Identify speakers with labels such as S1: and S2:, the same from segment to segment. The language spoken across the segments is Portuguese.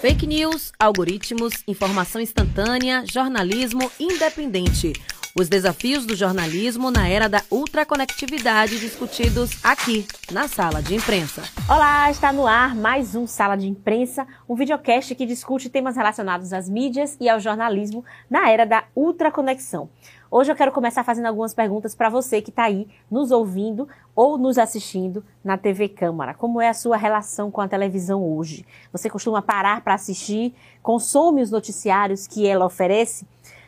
S1: Fake news, algoritmos, informação instantânea, jornalismo independente. Os desafios do jornalismo na era da ultraconectividade discutidos aqui na Sala de Imprensa.
S2: Olá, está no ar mais um Sala de Imprensa, um videocast que discute temas relacionados às mídias e ao jornalismo na era da ultraconexão. Hoje eu quero começar fazendo algumas perguntas para você que está aí nos ouvindo ou nos assistindo na TV Câmara. Como é a sua relação com a televisão hoje? Você costuma parar para assistir? Consome os noticiários que ela oferece?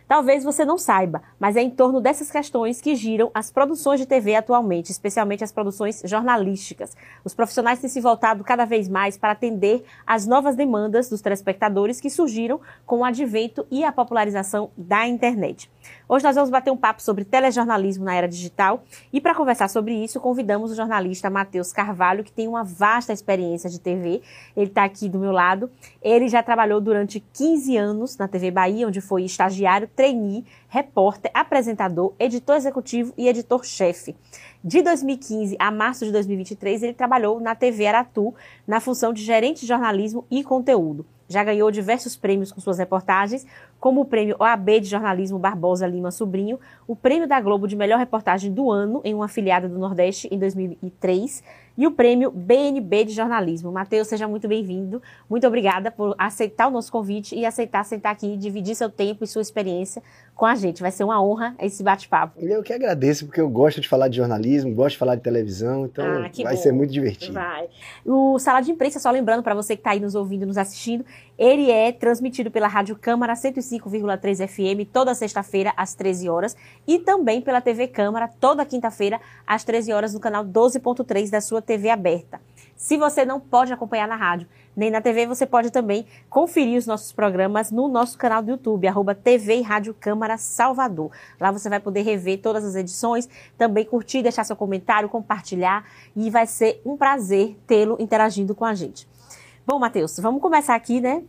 S2: Talvez você não saiba, mas é em torno dessas questões que giram as produções de TV atualmente, especialmente as produções jornalísticas. Os profissionais têm se voltado cada vez mais para atender às novas demandas dos telespectadores que surgiram com o advento e a popularização da internet. Hoje nós vamos bater um papo sobre telejornalismo na era digital e para conversar sobre isso convidamos o jornalista Matheus Carvalho, que tem uma vasta experiência de TV. Ele está aqui do meu lado. Ele já trabalhou durante 15 anos na TV Bahia, onde foi estagiário, trainee, repórter, apresentador, editor executivo e editor-chefe. De 2015 a março de 2023, ele trabalhou na TV Aratu, na função de gerente de jornalismo e conteúdo. Já ganhou diversos prêmios com suas reportagens, como o prêmio OAB de Jornalismo Barbosa Lima Sobrinho, o prêmio da Globo de Melhor Reportagem do Ano em uma afiliada do Nordeste em 2003 e o prêmio BNB de Jornalismo. Matheus, seja muito bem-vindo. Muito obrigada por aceitar o nosso convite e aceitar sentar aqui e dividir seu tempo e sua experiência com a gente. Vai ser uma honra esse bate-papo.
S3: Eu que agradeço, porque eu gosto de falar de jornalismo, gosto de falar de televisão, então ah, vai bom. ser muito divertido.
S2: Vai. O Sala de Imprensa, só lembrando para você que está aí nos ouvindo, nos assistindo, ele é transmitido pela Rádio Câmara 105,3 FM toda sexta-feira às 13 horas e também pela TV Câmara toda quinta-feira às 13 horas no canal 12.3 da sua TV aberta. Se você não pode acompanhar na rádio nem na TV, você pode também conferir os nossos programas no nosso canal do YouTube, arroba TV e Rádio Câmara Salvador. Lá você vai poder rever todas as edições, também curtir, deixar seu comentário, compartilhar e vai ser um prazer tê-lo interagindo com a gente. Bom, Matheus, vamos começar aqui, né?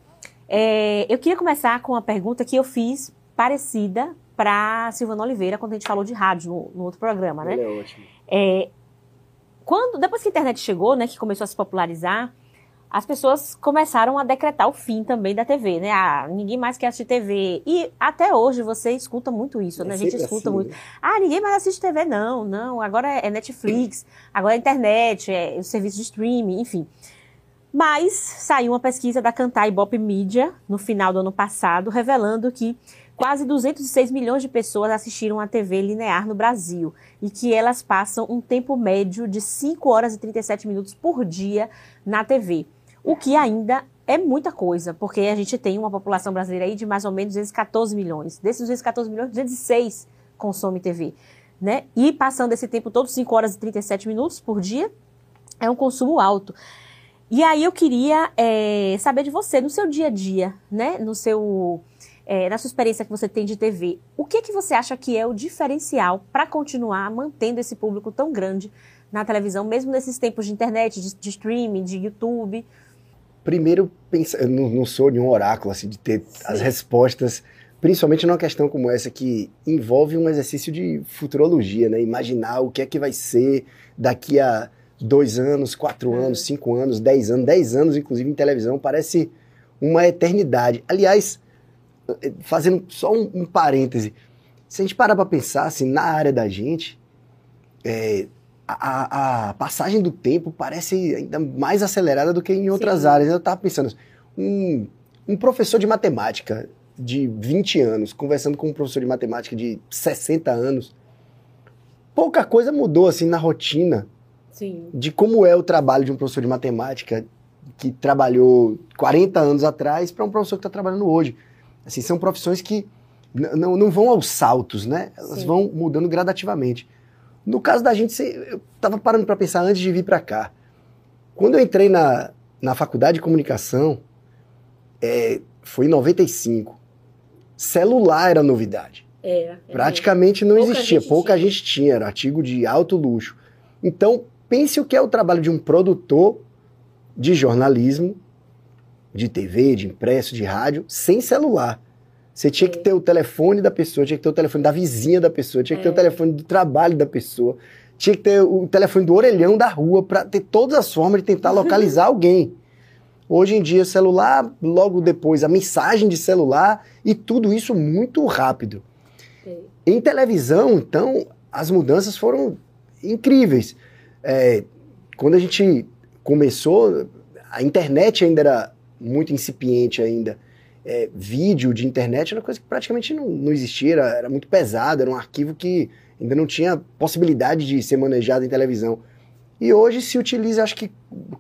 S2: É, eu queria começar com uma pergunta que eu fiz parecida para Silvana Oliveira quando a gente falou de rádio no, no outro programa, né?
S3: Ele é ótimo.
S2: É, quando, depois que a internet chegou, né, que começou a se popularizar, as pessoas começaram a decretar o fim também da TV, né? Ah, ninguém mais quer assistir TV. E até hoje você escuta muito isso, né? A gente escuta assim, muito. Né? Ah, ninguém mais assiste TV, não, não. Agora é Netflix, agora é internet, é o serviço de streaming, enfim. Mas saiu uma pesquisa da Cantar Ibope Media no final do ano passado, revelando que quase 206 milhões de pessoas assistiram a TV linear no Brasil e que elas passam um tempo médio de 5 horas e 37 minutos por dia na TV. O que ainda é muita coisa, porque a gente tem uma população brasileira aí de mais ou menos 214 milhões. Desses 214 milhões, 206 consome TV. Né? E passando esse tempo todo, 5 horas e 37 minutos por dia, é um consumo alto. E aí eu queria é, saber de você, no seu dia a dia, né? No seu, é, na sua experiência que você tem de TV, o que, que você acha que é o diferencial para continuar mantendo esse público tão grande na televisão, mesmo nesses tempos de internet, de, de streaming, de YouTube?
S3: Primeiro, pensa, eu não, não sou nenhum oráculo assim de ter Sim. as respostas, principalmente numa questão como essa que envolve um exercício de futurologia, né? Imaginar o que é que vai ser daqui a dois anos, quatro é. anos, cinco anos, dez anos, dez anos, inclusive em televisão, parece uma eternidade. Aliás, fazendo só um, um parêntese, se a gente parar para pensar, assim, na área da gente, é, a, a, passagem do tempo parece ainda mais acelerada do que em outras Sim. áreas. Eu estava pensando, um, um professor de matemática de 20 anos, conversando com um professor de matemática de 60 anos, pouca coisa mudou assim na rotina
S2: Sim.
S3: de como é o trabalho de um professor de matemática que trabalhou 40 anos atrás para um professor que está trabalhando hoje. Assim, são profissões que não vão aos saltos, né? Elas Sim. vão mudando gradativamente. No caso da gente, eu estava parando para pensar antes de vir para cá. Quando eu entrei na, na faculdade de comunicação, é, foi em 95. Celular era novidade.
S2: Era.
S3: Praticamente não pouca existia, gente pouca tinha. gente tinha, era artigo de alto luxo. Então, pense o que é o trabalho de um produtor de jornalismo, de TV, de impresso, de rádio, sem celular. Você tinha que ter o telefone da pessoa, tinha que ter o telefone da vizinha da pessoa, tinha que ter o é. telefone do trabalho da pessoa, tinha que ter o telefone do orelhão da rua para ter todas as formas de tentar localizar alguém. Hoje em dia, celular, logo depois a mensagem de celular e tudo isso muito rápido.
S2: É.
S3: Em televisão, então, as mudanças foram incríveis. É, quando a gente começou, a internet ainda era muito incipiente ainda. É, vídeo de internet era uma coisa que praticamente não, não existia, era, era muito pesado, era um arquivo que ainda não tinha possibilidade de ser manejado em televisão. E hoje se utiliza, acho que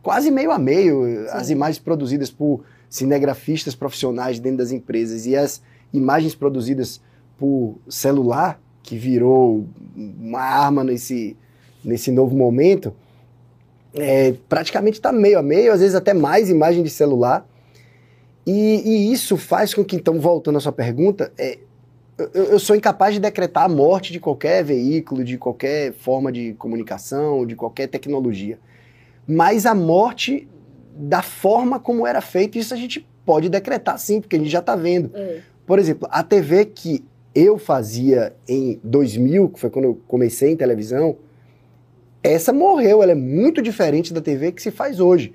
S3: quase meio a meio, as imagens produzidas por cinegrafistas profissionais dentro das empresas e as imagens produzidas por celular, que virou uma arma nesse, nesse novo momento, é, praticamente está meio a meio, às vezes até mais imagem de celular. E, e isso faz com que, então, voltando à sua pergunta, é, eu, eu, sou incapaz de decretar a morte de qualquer veículo, de qualquer forma de comunicação, de qualquer tecnologia. Mas a morte da forma como era feito, isso a gente pode decretar sim, porque a gente já está vendo.
S2: É.
S3: Por exemplo, a TV que eu fazia em 2000, que foi quando eu comecei em televisão, essa morreu, ela é muito diferente da TV que se faz hoje.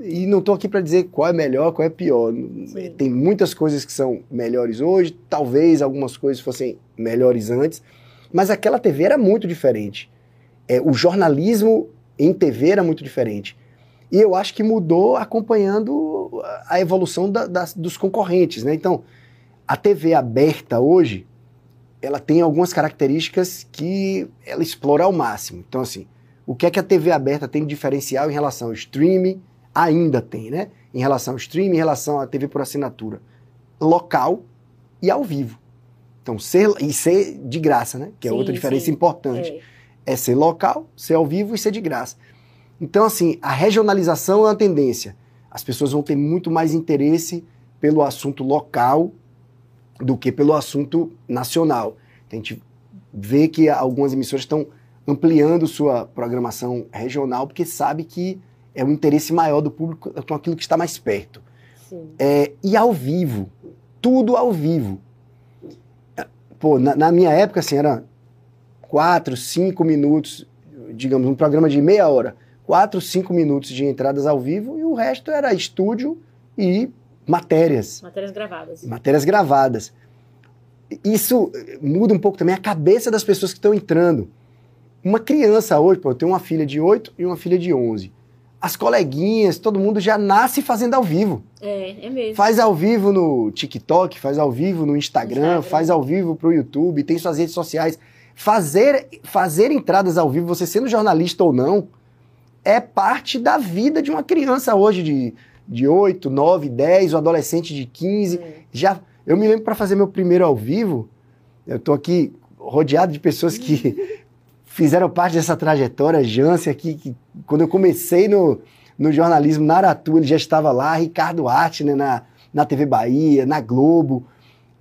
S3: E não estou aqui para dizer qual é melhor, qual é pior.
S2: Sim.
S3: Tem muitas coisas que são melhores hoje, talvez algumas coisas fossem melhores antes, mas aquela TV era muito diferente. É, o jornalismo em TV era muito diferente. E eu acho que mudou acompanhando a evolução da, das, dos concorrentes. Né? Então, a TV aberta hoje, ela tem algumas características que ela explora ao máximo. Então, assim, o que é que a TV aberta tem de diferencial em relação ao streaming? Ainda tem, né? Em relação ao streaming, em relação à TV por assinatura. Local e ao vivo. Então, ser, e ser de graça, né? Que é
S2: Sim,
S3: outra diferença
S2: sim.
S3: importante.
S2: É.
S3: É ser local, ser ao vivo e ser de graça. Então, assim, a regionalização é uma tendência. As pessoas vão ter muito mais interesse pelo assunto local do que pelo assunto nacional. A gente vê que algumas emissoras estão ampliando sua programação regional porque sabe que é o interesse maior do público com aquilo que está mais perto.
S2: Sim.
S3: É, e ao vivo, tudo ao vivo. Pô, na, na minha época, assim, era quatro, cinco minutos, digamos, um programa de meia hora, quatro, cinco minutos de entradas ao vivo e o resto era estúdio e matérias
S2: Matérias gravadas.
S3: matérias gravadas. Isso muda um pouco também a cabeça das pessoas que estão entrando. Uma criança hoje, pô, eu tenho uma filha de 8 e uma filha de 11. As coleguinhas, todo mundo já nasce fazendo ao vivo.
S2: É, é mesmo.
S3: Faz ao vivo no TikTok, faz ao vivo no Instagram,
S2: Instagram.
S3: faz ao vivo pro YouTube, tem suas redes sociais. Fazer, fazer entradas ao vivo, você sendo jornalista ou não, é parte da vida de uma criança hoje de, de 8, 9, 10, o adolescente de 15.
S2: É.
S3: Já, eu me lembro para fazer meu primeiro ao vivo, eu tô aqui rodeado de pessoas que fizeram parte dessa trajetória, Jance aqui, que quando eu comecei no, no jornalismo na Aratu, ele já estava lá, Ricardo Arte, né, na, na TV Bahia, na Globo.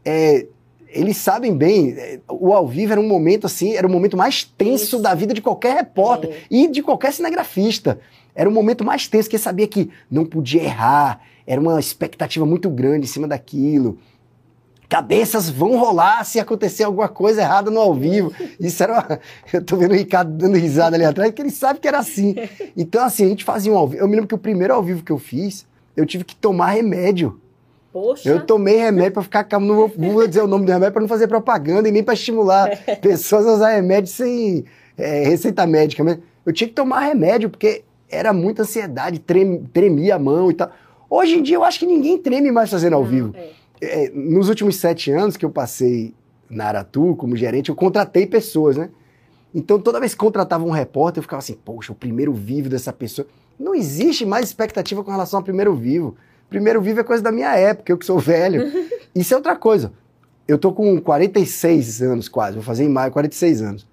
S3: É, eles sabem bem, é, o ao vivo era um momento assim, era o momento mais tenso
S2: Isso.
S3: da vida de qualquer repórter
S2: É.
S3: e de qualquer cinegrafista. Era o momento mais tenso, que sabia que não podia errar, era uma expectativa muito grande em cima daquilo. Cabeças vão rolar se acontecer alguma coisa errada no ao vivo. Isso era. Uma... Eu tô vendo o Ricardo dando risada ali atrás, porque ele sabe que era assim. Então, assim, a gente fazia um ao vivo. Eu me lembro que o primeiro ao vivo que eu fiz, eu tive que tomar remédio.
S2: Poxa.
S3: Eu tomei remédio pra ficar calmo. Não vou, vou dizer o nome do remédio pra não fazer propaganda e nem pra estimular pessoas a usar remédio sem é, receita médica. Mas eu tinha que tomar remédio, porque era muita ansiedade, trem, tremia a mão e tal. Hoje em dia eu acho que ninguém treme mais fazendo ao
S2: Não,
S3: vivo.
S2: é.
S3: É, nos últimos sete anos que eu passei na Aratu como gerente, eu contratei pessoas, né? Então, toda vez que contratava um repórter, eu ficava assim, poxa, o primeiro vivo dessa pessoa. Não existe mais expectativa com relação ao primeiro vivo. Primeiro vivo é coisa da minha época, eu que sou velho. Isso é outra coisa. Eu tô com 46 anos quase, vou fazer em maio 46 anos.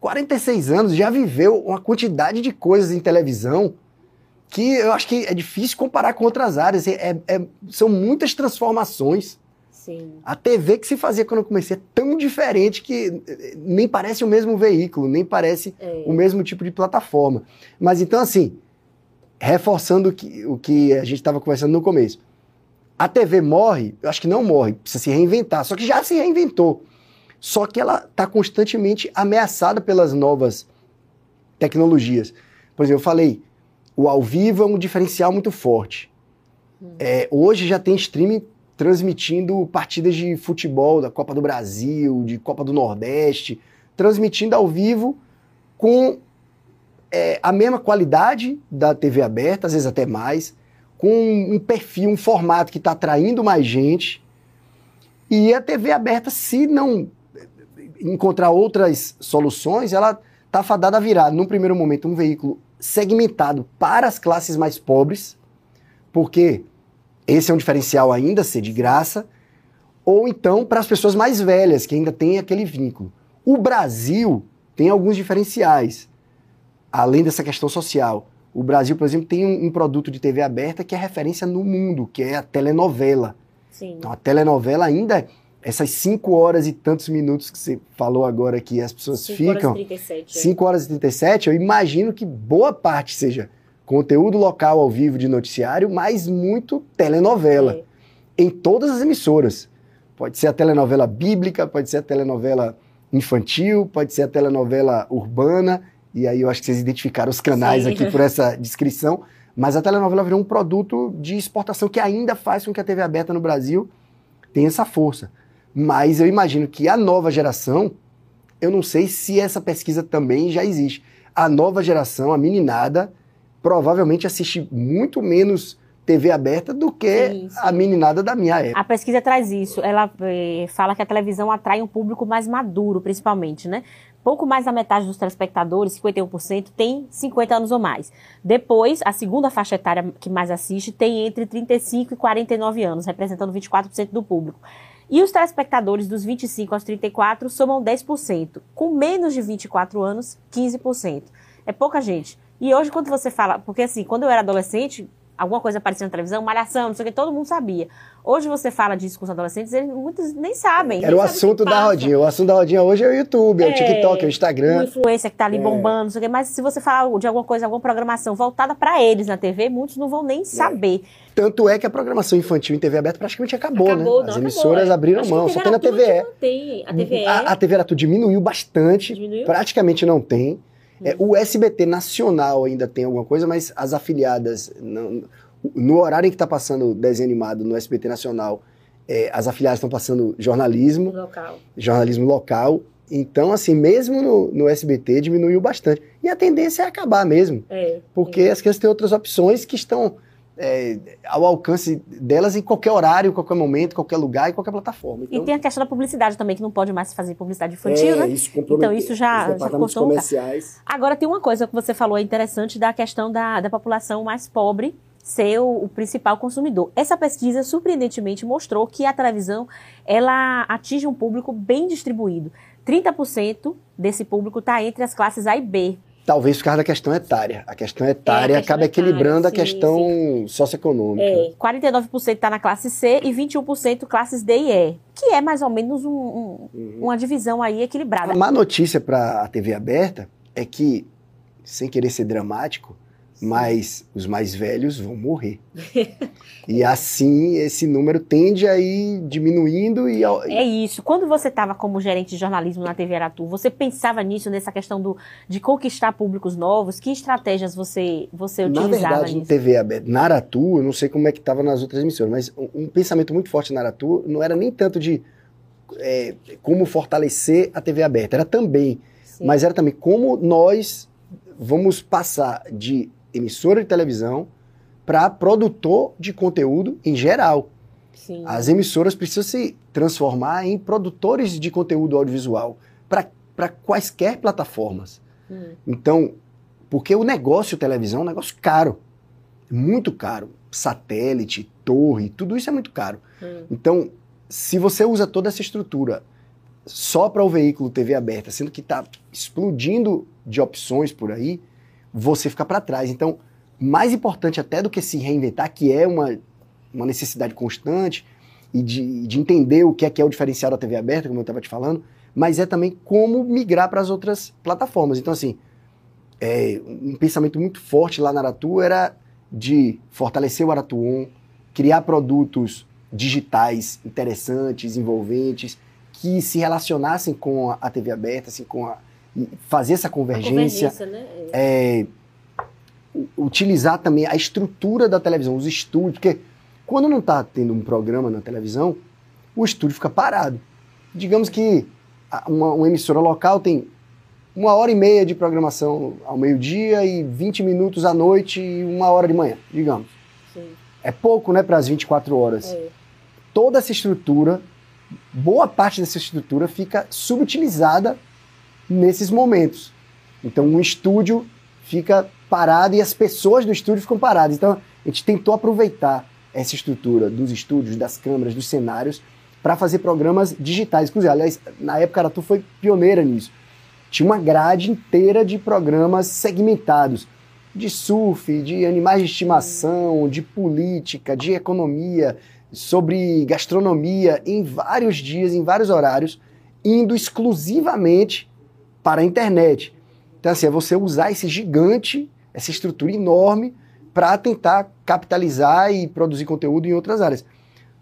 S3: 46 anos já viveu uma quantidade de coisas em televisão que eu acho que é difícil comparar com outras áreas. É- é- são muitas transformações.
S2: Sim.
S3: A TV que se fazia quando eu comecei é tão diferente que eh, nem parece o mesmo veículo, nem parece
S2: É.
S3: o mesmo tipo de plataforma. Mas então, assim, reforçando o que, o que a gente estava conversando no começo. A TV morre, eu acho que não morre, precisa se reinventar, só que já se reinventou. Só que ela está constantemente ameaçada pelas novas tecnologias. Por exemplo, eu falei, o ao vivo é um diferencial muito forte. Hum. É, hoje já tem streaming transmitindo partidas de futebol da Copa do Brasil, de Copa do Nordeste, transmitindo ao vivo com é, a mesma qualidade da TV aberta, às vezes até mais, com um perfil, um formato que está atraindo mais gente. E a TV aberta, se não encontrar outras soluções, ela está fadada a virar, num primeiro momento, um veículo segmentado para as classes mais pobres, porque esse é um diferencial ainda, ser de graça, ou então para as pessoas mais velhas, que ainda têm aquele vínculo. O Brasil tem alguns diferenciais, além dessa questão social. O Brasil, por exemplo, tem um, um produto de TV aberta que é referência no mundo, que é a telenovela. Sim. Então, a telenovela ainda essas 5 horas e tantos minutos que você falou agora que as pessoas cinco ficam. 5 horas e 37, eu imagino que boa parte seja conteúdo local ao vivo de noticiário, mas muito telenovela. É. Em todas as emissoras. Pode ser a telenovela bíblica, pode ser a telenovela infantil, pode ser a telenovela urbana, e aí eu acho que vocês identificaram os canais Sim. aqui por essa descrição. Mas a telenovela virou um produto de exportação que ainda faz com que a TV aberta no Brasil tenha essa força. Mas eu imagino que a nova geração, eu não sei se essa pesquisa também já existe. A nova geração, a meninada, provavelmente assiste muito menos TV aberta do que sim, sim. a meninada da minha época.
S2: A pesquisa traz isso. Ela eh, fala que a televisão atrai um público mais maduro, principalmente, né? Pouco mais da metade dos telespectadores, 51%, tem 50 anos ou mais. Depois, a segunda faixa etária que mais assiste tem entre 35 e 49 anos, representando 24% do público. E os telespectadores dos 25 aos 34 somam 10%, com menos de 24 anos, 15%. É pouca gente. E hoje, quando você fala, porque assim, quando eu era adolescente, alguma coisa aparecia na televisão, malhação, não sei o que, todo mundo sabia. Hoje você fala disso com os adolescentes, eles muitos nem sabem.
S3: Era
S2: nem
S3: o assunto da rodinha. O assunto da rodinha hoje é o YouTube, é, é o TikTok, é o Instagram.
S2: Uma influência que tá ali é. bombando, não sei o que. Mas se você falar de alguma coisa, alguma programação voltada para eles na TV, muitos não vão nem é. saber.
S3: Tanto é que a programação infantil em TV aberta praticamente acabou, acabou né? As emissoras acabou, é. abriram Acho mão, só tem na TVE.
S2: Tem. A TVE.
S3: A, a TV Aratu diminuiu bastante, diminuiu? praticamente não tem. É, o SBT nacional ainda tem alguma coisa, mas as afiliadas, não, no horário em que está passando desenho animado no SBT nacional, é, as afiliadas estão passando jornalismo.
S2: Local.
S3: Jornalismo local. Então, assim, mesmo no, no, SBT diminuiu bastante. E a tendência é acabar mesmo. É, porque é. as crianças têm outras opções que estão é, ao alcance delas em qualquer horário, qualquer momento, qualquer lugar, em qualquer plataforma.
S2: Então, e tem a questão da publicidade também, que não pode mais fazer publicidade infantil, é, né? Isso então isso já, já
S3: cortou comerciais.
S2: Agora tem uma coisa que você falou é interessante da questão da, da população mais pobre ser o, o, principal consumidor. Essa pesquisa surpreendentemente mostrou que a televisão ela atinge um público bem distribuído. 30% desse público está entre as classes A e B,
S3: Talvez por causa da questão etária. A questão etária é, a questão acaba etária, equilibrando sim, a questão sim. socioeconômica.
S2: É, 49% está na classe C e 21% classes D e E, que é mais ou menos um, um, uhum. uma divisão aí equilibrada.
S3: A má notícia para a TV aberta é que, sem querer ser dramático, mas os mais velhos vão morrer. e assim esse número tende a ir diminuindo e
S2: É isso. Quando você estava como gerente de jornalismo na TV Aratu, você pensava nisso nessa questão do de conquistar públicos novos? Que estratégias você você utilizava
S3: Na verdade,
S2: nisso?
S3: TV aberta, na Aratu, eu não sei como é que estava nas outras emissoras, mas um, um, pensamento muito forte na Aratu não era nem tanto de é, como fortalecer a TV aberta, era também, Sim. mas era também como nós vamos passar de emissora de televisão para produtor de conteúdo em geral. Sim. As emissoras precisam se transformar em produtores de conteúdo audiovisual para quaisquer plataformas. Hum. Então, porque o negócio televisão é um negócio caro, muito caro. Satélite, torre, tudo isso é muito caro. Hum. Então, se você usa toda essa estrutura só para o veículo TV aberta, sendo que está explodindo de opções por aí, você fica para trás. Então, mais importante até do que se reinventar, que é uma, uma necessidade constante e de, de entender o que é que é o diferencial da TV aberta, como eu estava te falando, mas é também como migrar para as outras plataformas. Então, assim, é, um pensamento muito forte lá na Aratu era de fortalecer o Aratu On, criar produtos digitais interessantes, envolventes, que se relacionassem com a TV aberta, assim, com a, fazer essa convergência. convergência né? é, utilizar também a estrutura da televisão, os estúdios, porque Quando não está tendo um programa na televisão, o estúdio fica parado. Digamos que uma, uma emissora local tem uma hora e meia de programação ao meio-dia e 20 minutos à noite e uma hora de manhã, digamos. Sim. É pouco, né, para as 24 horas. É. Toda essa estrutura, boa parte dessa estrutura fica subutilizada nesses momentos. Então, um estúdio fica parado e as pessoas do estúdio ficam paradas. Então, a gente tentou aproveitar essa estrutura dos estúdios, das câmeras, dos cenários, para fazer programas digitais. Inclusive, aliás, na época a Tu foi pioneira nisso. Tinha uma grade inteira de programas segmentados. De surf, de animais de estimação, de política, de economia, sobre gastronomia, em vários dias, em vários horários, indo exclusivamente para a internet. Então, assim, é você usar esse gigante, essa estrutura enorme, para tentar capitalizar e produzir conteúdo em outras áreas.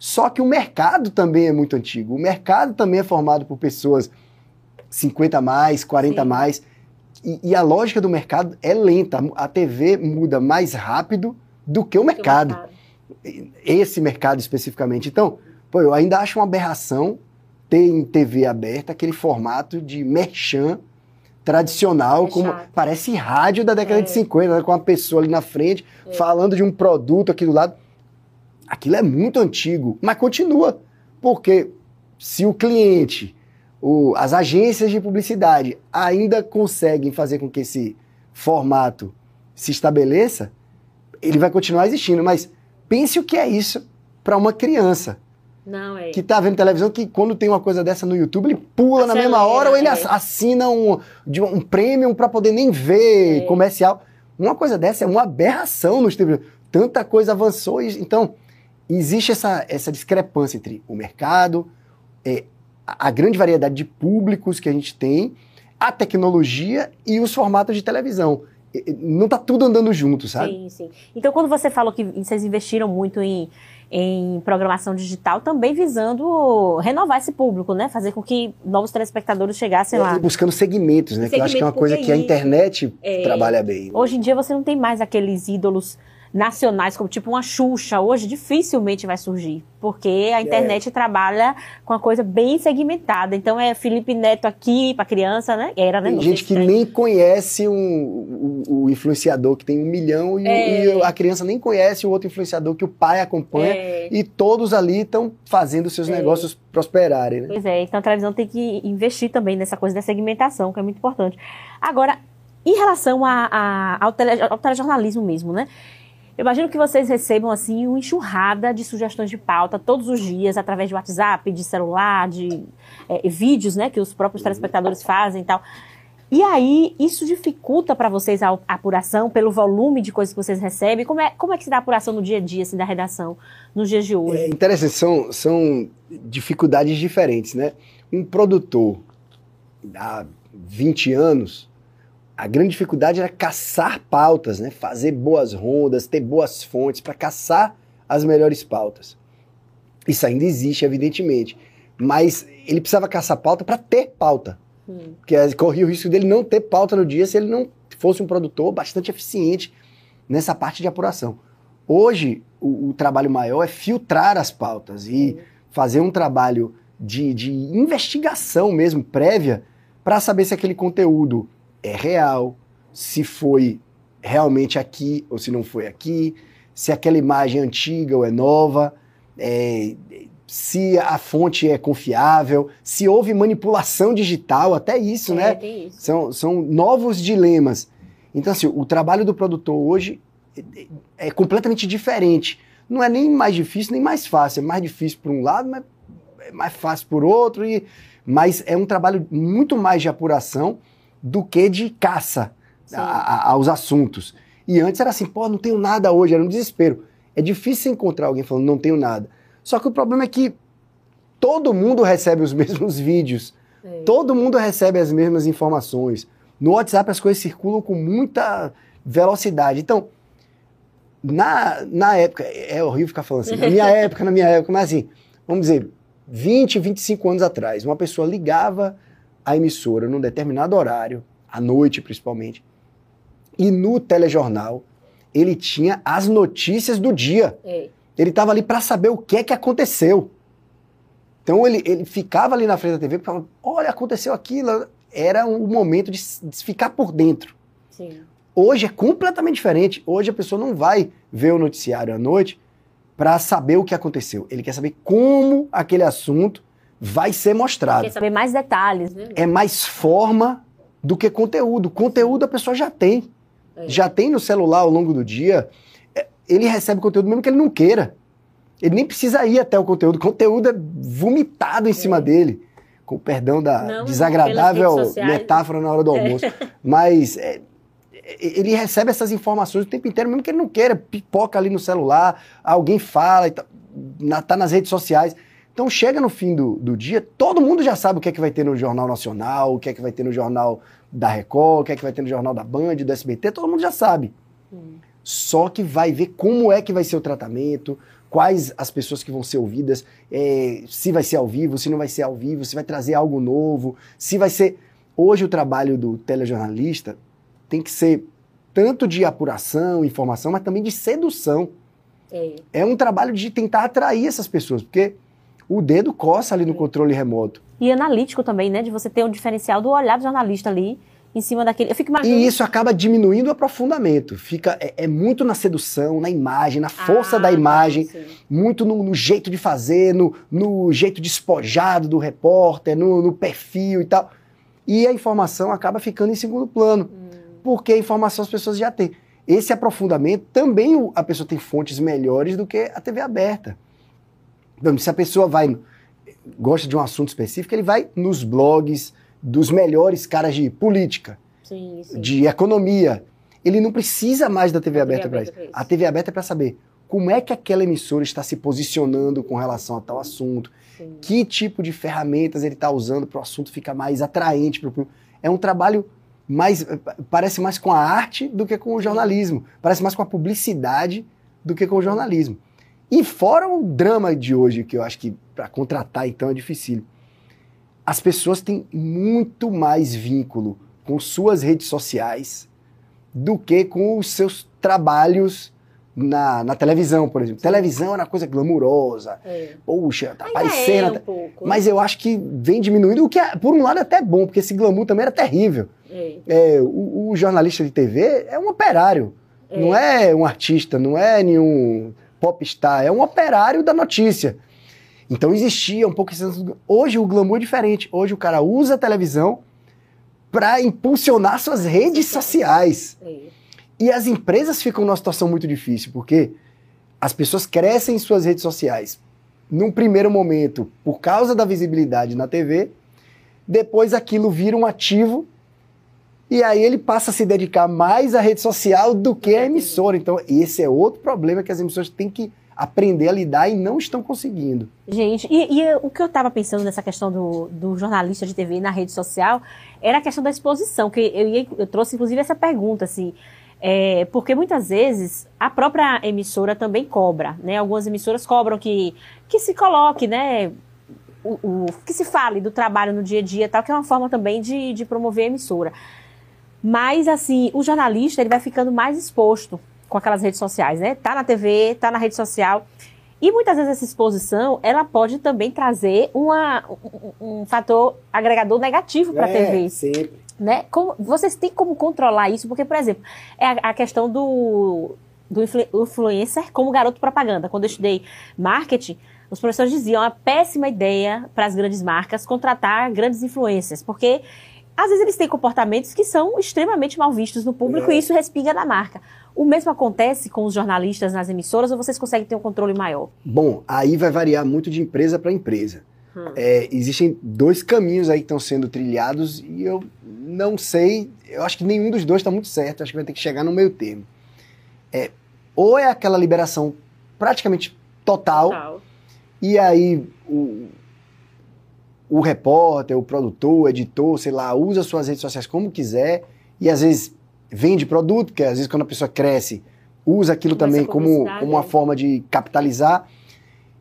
S3: Só que o mercado também é muito antigo. O mercado também é formado por pessoas 50 mais, 40 Sim. mais. E, e, a lógica do mercado é lenta. A TV muda mais rápido do que o mercado. O mercado. Esse mercado especificamente. Então, pô, eu ainda acho uma aberração ter em TV aberta aquele formato de merchan tradicional, é como parece rádio da década é. de 50, né, com uma pessoa ali na frente, é. falando de um produto aqui do lado. Aquilo é muito antigo, mas continua. Porque se o cliente, o, as agências de publicidade ainda conseguem fazer com que esse formato se estabeleça, ele vai continuar existindo. Mas pense o que é isso para uma criança.
S2: Não, é.
S3: Que tá vendo televisão, que quando tem uma coisa dessa no YouTube, ele pula Acelera, na mesma hora ou ele é. assina um, de um premium para poder nem ver é. comercial. Uma coisa dessa é uma aberração nos tempos. Tanta coisa avançou. E, então, existe essa, essa discrepância entre o mercado, é, a, a grande variedade de públicos que a gente tem, a tecnologia e os formatos de televisão não está tudo andando junto, sabe?
S2: Sim, sim. Então, quando você falou que vocês investiram muito em em programação digital, também visando renovar esse público, né? Fazer com que novos telespectadores chegassem
S3: é,
S2: lá.
S3: buscando segmentos, né? Segmento, que eu acho que é uma coisa que a internet é, trabalha bem.
S2: Hoje em dia você não tem mais aqueles ídolos nacionais, como tipo uma Xuxa, hoje dificilmente vai surgir, porque a internet é. trabalha com uma coisa bem segmentada. Então é Felipe Neto aqui para criança, né?
S3: Era, né? Tem gente que nem conhece um, o, o, influenciador que tem um milhão e, é. e, a criança nem conhece o outro influenciador que o pai acompanha é. e todos ali estão fazendo seus é. negócios prosperarem. Né?
S2: Pois é, então a televisão tem que investir também nessa coisa da segmentação, que é muito importante. Agora, em relação a, a, ao, tele, ao telejornalismo mesmo, né? Eu imagino que vocês recebam assim uma enxurrada de sugestões de pauta todos os dias, através de WhatsApp, de celular, de é, vídeos, né, que os próprios telespectadores fazem e tal. E aí, isso dificulta para vocês a apuração pelo volume de coisas que vocês recebem? Como é, como é que se dá a apuração no dia a dia, assim, da redação, nos dias de hoje?
S3: É interessante, são, são dificuldades diferentes, né? Um produtor há 20 anos, a grande dificuldade era caçar pautas, né? fazer boas rondas, ter boas fontes para caçar as melhores pautas. Isso ainda existe, evidentemente. Mas ele precisava caçar pauta para ter pauta. Hum. Porque corria o risco dele não ter pauta no dia se ele não fosse um produtor bastante eficiente nessa parte de apuração. Hoje, o, o trabalho maior é filtrar as pautas e hum. fazer um trabalho de, de investigação mesmo, prévia, para saber se aquele conteúdo é real, se foi realmente aqui ou se não foi aqui, se aquela imagem é antiga ou é nova, é, se a fonte é confiável, se houve manipulação digital, até isso, é, né? Isso. São, são novos dilemas. Então, assim, o trabalho do produtor hoje é, é completamente diferente. Não é nem mais difícil, nem mais fácil. É mais difícil por um lado, mas é mais fácil por outro. E, mas é um trabalho muito mais de apuração do que de caça a, a, aos assuntos. E antes era assim, pô, não tenho nada hoje, era um desespero. É difícil encontrar alguém falando, não tenho nada. Só que o problema é que todo mundo recebe os mesmos vídeos, é. todo mundo recebe as mesmas informações. No WhatsApp as coisas circulam com muita velocidade. Então, na, na época, é horrível ficar falando assim, na minha época, na minha época, mas assim, vamos dizer, 20, 25 anos atrás, uma pessoa ligava a emissora num determinado horário, à noite principalmente, e no telejornal ele tinha as notícias do dia. É. Ele estava ali para saber o que é que aconteceu. Então ele, ele ficava ali na frente da TV e falava: olha, aconteceu aquilo. Era um momento de, de ficar por dentro.
S2: Sim.
S3: Hoje é completamente diferente. Hoje a pessoa não vai ver o noticiário à noite para saber o que aconteceu. Ele quer saber como aquele assunto vai ser mostrado.
S2: Quer saber mais detalhes, né?
S3: É mais forma do que conteúdo. Conteúdo a pessoa já tem.
S2: É.
S3: Já tem no celular ao longo do dia. É, Ele recebe conteúdo mesmo que ele não queira. Ele nem precisa ir até o conteúdo. O conteúdo é vomitado em cima dele. Com o perdão da
S2: Não,
S3: desagradável metáfora na hora do almoço. Mas é, ele recebe essas informações o tempo inteiro, mesmo que ele não queira. Pipoca ali no celular, alguém fala, e tá, na- tá nas redes sociais. Então chega no fim do, do dia, todo mundo já sabe o que é que vai ter no Jornal Nacional, o que é que vai ter no Jornal da Record, o que é que vai ter no Jornal da Band, do SBT, todo mundo já sabe. Só que vai ver como é que vai ser o tratamento, quais as pessoas que vão ser ouvidas, é, se vai ser ao vivo, se não vai ser ao vivo, se vai trazer algo novo, se vai ser. Hoje o trabalho do telejornalista tem que ser tanto de apuração, informação, mas também de sedução.
S2: É.
S3: É um trabalho de tentar atrair essas pessoas, porque o dedo coça ali no controle remoto.
S2: E analítico também, né? De você ter um diferencial do olhar do jornalista ali em cima daquele. Eu fico imaginando.
S3: E isso acaba diminuindo o aprofundamento. Fica, é, é muito na sedução, na imagem, na força
S2: Ah,
S3: da imagem,
S2: sim.
S3: muito no, no jeito de fazer, no, no jeito despojado do repórter, no, no perfil e tal. E a informação acaba ficando em segundo plano, porque a informação as pessoas já têm. Esse aprofundamento também a pessoa tem fontes melhores do que a TV aberta. Então, se a pessoa vai gosta de um assunto específico, ele vai nos blogs dos melhores caras de política
S2: Sim, sim.
S3: de economia. Ele não precisa mais da TV aberta
S2: TV
S3: para
S2: aberta
S3: isso. A TV aberta é para saber como é que aquela emissora está se posicionando com relação a tal assunto,
S2: sim.
S3: que tipo de ferramentas ele está usando para o assunto ficar mais atraente para o público. É um trabalho mais parece mais com a arte do que com o jornalismo, parece mais com a publicidade do que com o jornalismo. E fora o drama de hoje que eu acho que para contratar então é difícil. As pessoas têm muito mais vínculo com suas redes sociais do que com os seus trabalhos na, na televisão, por exemplo. Televisão era uma coisa glamurosa.
S2: É.
S3: Poxa, tá aparecendo.
S2: é um.
S3: Mas eu acho que vem diminuindo, o que é, por um lado é até bom, porque esse glamour também era terrível.
S2: É.
S3: É, o, o jornalista de TV é um operário,
S2: É.
S3: não é um artista, não é nenhum popstar, é um operário da notícia. Então existia um pouco esse... Hoje o glamour é diferente. Hoje o cara usa a televisão para impulsionar suas redes sociais.
S2: É.
S3: E as empresas ficam numa situação muito difícil, porque as pessoas crescem em suas redes sociais num primeiro momento por causa da visibilidade na TV, depois aquilo vira um ativo e aí ele passa a se dedicar mais à rede social do que à emissora. Então, esse é outro problema que as emissoras têm que aprender a lidar e não estão conseguindo.
S2: Gente, e, e o que eu estava pensando nessa questão do, do jornalista de TV na rede social era a questão da exposição, que eu, ia- eu trouxe inclusive essa pergunta, assim, é, porque muitas vezes a própria emissora também cobra, né? Algumas emissoras cobram que, que se coloque, né? O, o- que se fale do trabalho no dia a dia tal, que é uma forma também de, de promover a emissora. Mas, assim, o jornalista ele vai ficando mais exposto com aquelas redes sociais, né? Tá na TV, tá na rede social. E muitas vezes essa exposição, ela pode também trazer uma, um, um fator agregador negativo para a TV,
S3: sempre.
S2: né? Como, vocês têm como controlar isso? Porque, por exemplo, é a, a questão do, do influ- influencer como garoto propaganda. Quando eu estudei marketing, os professores diziam é uma péssima ideia para as grandes marcas contratar grandes influencers, porque às vezes eles têm comportamentos que são extremamente mal vistos no público
S3: É.
S2: e isso respinga na marca. O mesmo acontece com os jornalistas nas emissoras ou vocês conseguem ter um controle maior?
S3: Bom, aí vai variar muito de empresa para empresa.
S2: Hum.
S3: É, existem dois caminhos aí que estão sendo trilhados e eu não sei, eu acho que nenhum dos dois está muito certo, acho que vai ter que chegar no meio termo. É, ou é aquela liberação praticamente total, e aí o, o repórter, o produtor, o editor, sei lá, usa suas redes sociais como quiser e às vezes vende produto, porque às vezes quando a pessoa cresce, usa aquilo
S2: Começa
S3: também como, como uma
S2: é.
S3: forma de capitalizar.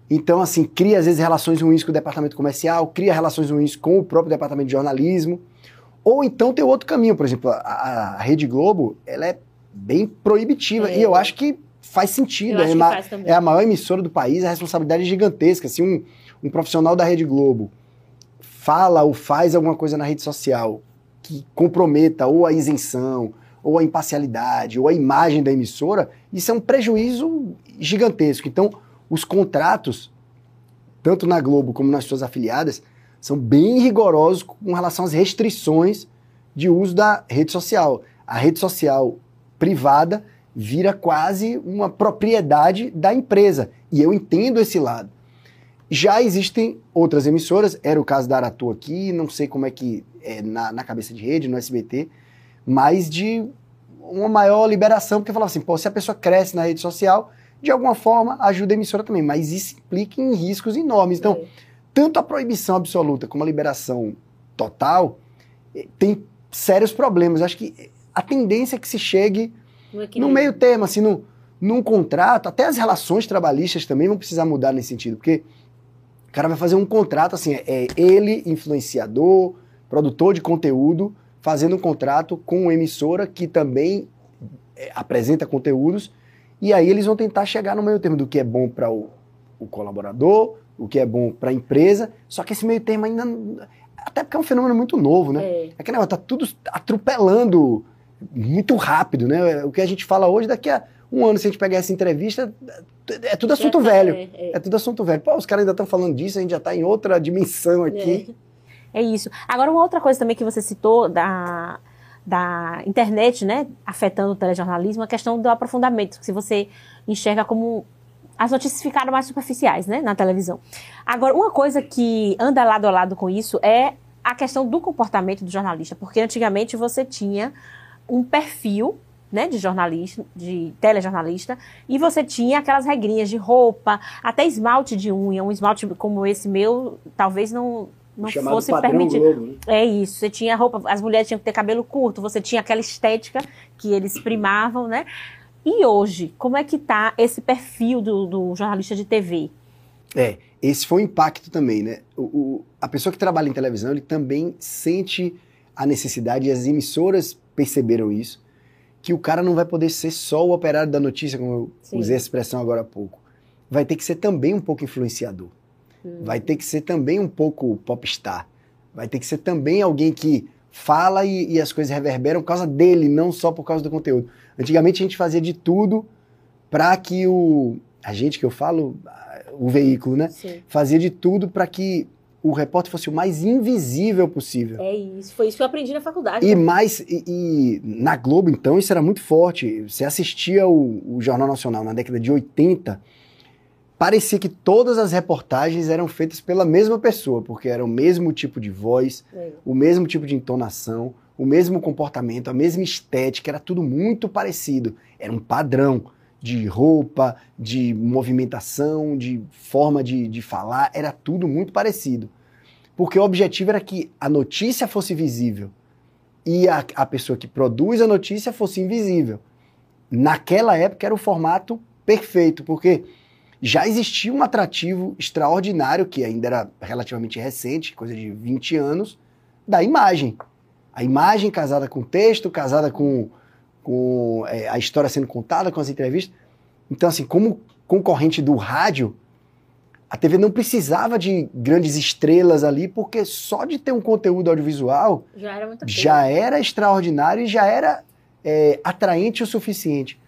S3: Então, assim, cria às vezes relações ruins com o departamento comercial, cria relações ruins com o próprio departamento de jornalismo. Ou então tem outro caminho, por exemplo, a, a Rede Globo, ela é bem proibitiva.
S2: É.
S3: E eu acho que faz sentido. É,
S2: que faz
S3: é a maior emissora do país, a responsabilidade é gigantesca. Se um, um profissional da Rede Globo fala ou faz alguma coisa na rede social que comprometa ou a isenção, ou a imparcialidade, ou a imagem da emissora, isso é um prejuízo gigantesco. Então, os contratos, tanto na Globo como nas suas afiliadas, são bem rigorosos com relação às restrições de uso da rede social. A rede social privada vira quase uma propriedade da empresa. E eu entendo esse lado. Já existem outras emissoras, era o caso da Aratu aqui, não sei como é que é na, na cabeça de rede, no SBT, mas de uma maior liberação, porque falava assim, pô, se a pessoa cresce na rede social, de alguma forma ajuda a emissora também, mas isso implica em riscos enormes. Então,
S2: É.
S3: tanto a proibição absoluta como a liberação total eh, tem sérios problemas. Acho que a tendência é que se chegue
S2: No
S3: no meio termo, assim, no, num contrato, até as relações trabalhistas também vão precisar mudar nesse sentido, porque cara vai fazer um contrato, assim, é, é ele, influenciador, produtor de conteúdo, fazendo um contrato com uma emissora que também é, apresenta conteúdos, e aí eles vão tentar chegar no meio termo do que é bom para o, o colaborador, o que é bom para a empresa, só que esse meio termo ainda. Até porque é um fenômeno muito novo, né?
S2: É.
S3: É que negócio, tá tudo atropelando muito rápido, né? O que a gente fala hoje, daqui a um ano, se a gente pegar essa entrevista, é tudo assunto
S2: tá-
S3: velho.
S2: É, é.
S3: É tudo assunto velho. Pô, os caras ainda estão falando disso, a gente já tá em outra dimensão aqui.
S2: É isso. Agora, uma outra coisa também que você citou da, da internet, né, afetando o telejornalismo, a questão do aprofundamento, que se você enxerga como as notícias ficaram mais superficiais, né, na televisão. Agora, uma coisa que anda lado a lado com isso é a questão do comportamento do jornalista, porque antigamente você tinha um perfil né, de jornalista, de telejornalista, e você tinha aquelas regrinhas de roupa, até esmalte de unha, um esmalte como esse meu, talvez não, não
S3: Chamado
S2: fosse permitido.
S3: Globo, né?
S2: É isso, você tinha roupa, as mulheres tinham que ter cabelo curto, você tinha aquela estética que eles primavam, né? E hoje, como é que tá esse perfil do, do jornalista de TV?
S3: É, esse foi o impacto também, né? O, o- a pessoa que trabalha em televisão, ele também sente a necessidade, e as emissoras perceberam isso, que o cara não vai poder ser só o operário da notícia, como eu
S2: Sim.
S3: usei a expressão agora há pouco. Vai ter que ser também um pouco influenciador. Vai ter que ser também um pouco popstar. Vai ter que ser também alguém que fala e, e as coisas reverberam por causa dele, não só por causa do conteúdo. Antigamente a gente fazia de tudo para que o. A gente que eu falo, o veículo, né?
S2: Sim.
S3: Fazia de tudo para que o repórter fosse o mais invisível possível.
S2: É isso, foi isso que eu aprendi na faculdade.
S3: E mais, e, e na Globo, então, isso era muito forte. Você assistia o, o Jornal Nacional na década de 80, parecia que todas as reportagens eram feitas pela mesma pessoa, porque era o mesmo tipo de voz,
S2: É.
S3: o mesmo tipo de entonação, o mesmo comportamento, a mesma estética, era tudo muito parecido. Era um padrão de roupa, de movimentação, de forma de, de falar, era tudo muito parecido. Porque o objetivo era que a notícia fosse visível e a, a pessoa que produz a notícia fosse invisível. Naquela época era o formato perfeito, porque já existia um atrativo extraordinário, que ainda era relativamente recente, coisa de 20 anos, da imagem. A imagem casada com o texto, casada com, com é, a história sendo contada, com as entrevistas. Então, assim, como concorrente do rádio, a TV não precisava de grandes estrelas ali, porque só de ter um conteúdo audiovisual
S2: Já era muita coisa.
S3: já era extraordinário e já era é, atraente o suficiente.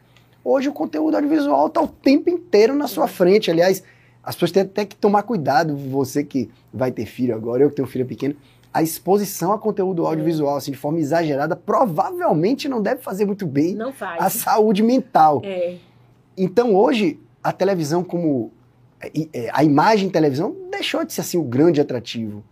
S3: Hoje o conteúdo audiovisual está o tempo inteiro na sua frente. Aliás, as pessoas têm até que tomar cuidado, você que vai ter filho agora, eu que tenho filho pequeno, a exposição a conteúdo audiovisual, assim, de forma exagerada, provavelmente não deve fazer muito bem à saúde mental.
S2: É,
S3: Então hoje a televisão como é, a imagem em televisão deixou de ser assim o grande atrativo,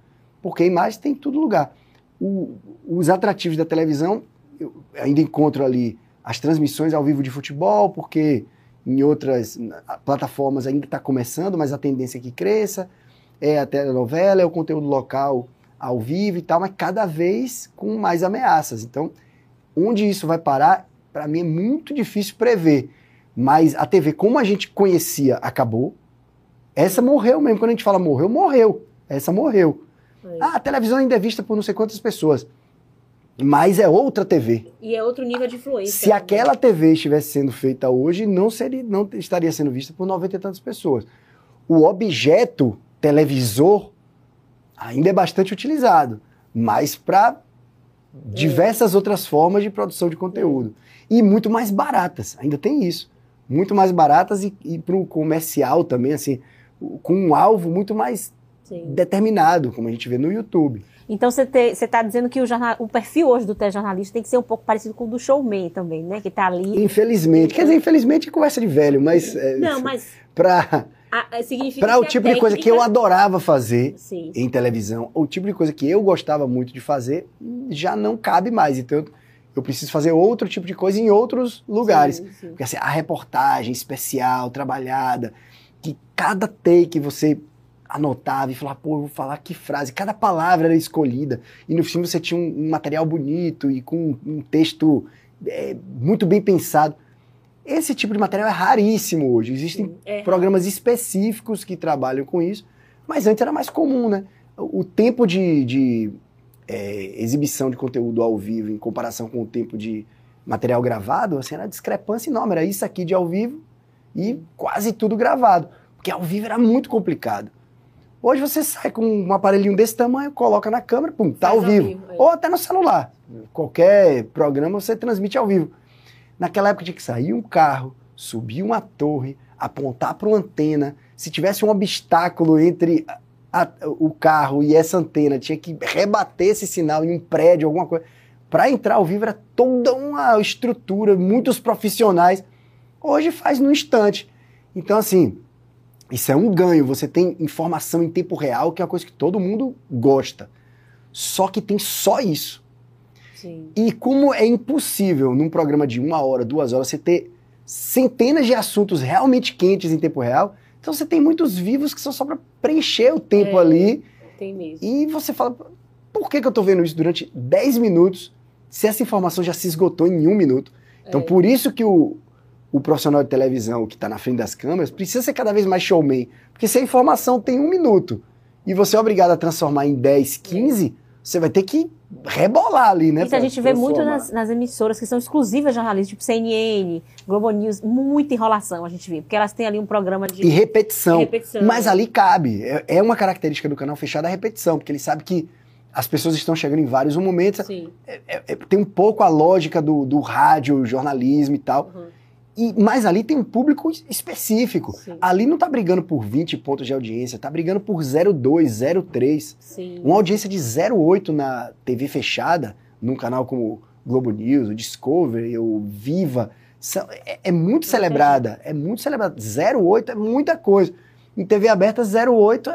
S3: porque a imagem tem em todo lugar. O- os atrativos da televisão eu ainda encontro ali as transmissões ao vivo de futebol, porque em outras plataformas ainda está começando, mas a tendência é que cresça. É a telenovela, é o conteúdo local ao vivo e tal, mas cada vez com mais ameaças. Então, onde isso vai parar, para mim é muito difícil prever. Mas a TV, como a gente conhecia, acabou. Essa morreu mesmo. Quando a gente fala morreu, morreu. Essa morreu.
S2: é.
S3: Ah, a televisão ainda é vista por não sei quantas pessoas. Mas é outra TV.
S2: E é outro nível de influência.
S3: Se aquela TV estivesse sendo feita hoje, não, seria, não estaria sendo vista por 90 e tantas pessoas. O objeto televisor ainda é bastante utilizado, mas para diversas outras formas de produção de conteúdo. E muito mais baratas, ainda tem isso. Muito mais baratas e, e para o comercial também, assim, com um alvo muito mais Sim. determinado, como a gente vê no YouTube.
S2: Então você está dizendo que o, jornal, o perfil hoje do telejornalista tem que ser um pouco parecido com o do showman também, né? Que está ali.
S3: Infelizmente. Quer dizer, infelizmente é conversa de velho, mas.
S2: É, Não, mas.
S3: Para. Para o tipo de coisa que eu adorava fazer sim, sim. em televisão, o tipo de coisa que eu gostava muito de fazer, já não cabe mais. Então eu preciso fazer outro tipo de coisa em outros lugares. Sim, Porque assim, a reportagem especial, trabalhada, cada take você anotava e falava, pô, eu vou falar que frase. Cada palavra era escolhida. E no filme você tinha um, um material bonito e com um texto é, muito bem pensado. Esse tipo de material é raríssimo hoje. Existem é. programas específicos que trabalham com isso, mas antes era mais comum, né? O tempo de, de é, exibição de conteúdo ao vivo em comparação com o tempo de material gravado, assim, era discrepância enorme. Era isso aqui de ao vivo e quase tudo gravado. Porque ao vivo era muito complicado. Hoje você sai com um aparelhinho desse tamanho, coloca na câmera, pum, tá ao vivo. vivo é. Ou até no celular. Qualquer programa você transmite ao vivo. Naquela época tinha que sair um carro, subir uma torre, apontar para uma antena. Se tivesse um obstáculo entre a, a, o carro e essa antena, tinha que rebater esse sinal em um prédio, alguma coisa. Para entrar ao vivo era toda uma estrutura, muitos profissionais. Hoje faz no instante. Então, assim, isso é um ganho. Você tem informação em tempo real, que é uma coisa que todo mundo gosta. Só que tem só isso. Sim. E como é impossível num programa de uma hora, duas horas, você ter centenas de assuntos realmente quentes em tempo real, então você tem muitos vivos que são só para preencher o tempo
S2: é,
S3: ali.
S2: Tem mesmo.
S3: E você fala, por que, que eu estou vendo isso durante 10 minutos se essa informação já se esgotou em um minuto? Então, é. por isso que o, o profissional de televisão que está na frente das câmeras precisa ser cada vez mais showman. Porque se a informação tem um minuto e você é obrigado a transformar em 10, 15, você vai ter que rebolar ali, né?
S2: Isso a gente vê muito nas, nas, emissoras que são exclusivas jornalistas, tipo CNN, Globo News, muita enrolação a gente vê, porque elas têm ali um programa de...
S3: E repetição. repetição mas ali cabe. É, é, uma característica do canal fechado a repetição, porque ele sabe que as pessoas estão chegando em vários momentos. É, é, é tem um pouco a lógica do, do rádio, jornalismo e tal. Uhum. E, mas ali tem um público específico. Sim. Ali não está brigando por 20 pontos de audiência, está brigando por 0,2, 0,3. Uma audiência de 0,8 na TV fechada, num canal como Globo News, o Discovery, o Viva, é, é muito celebrada. É muito celebrada. 0,8 é muita coisa. Em TV aberta, 0,8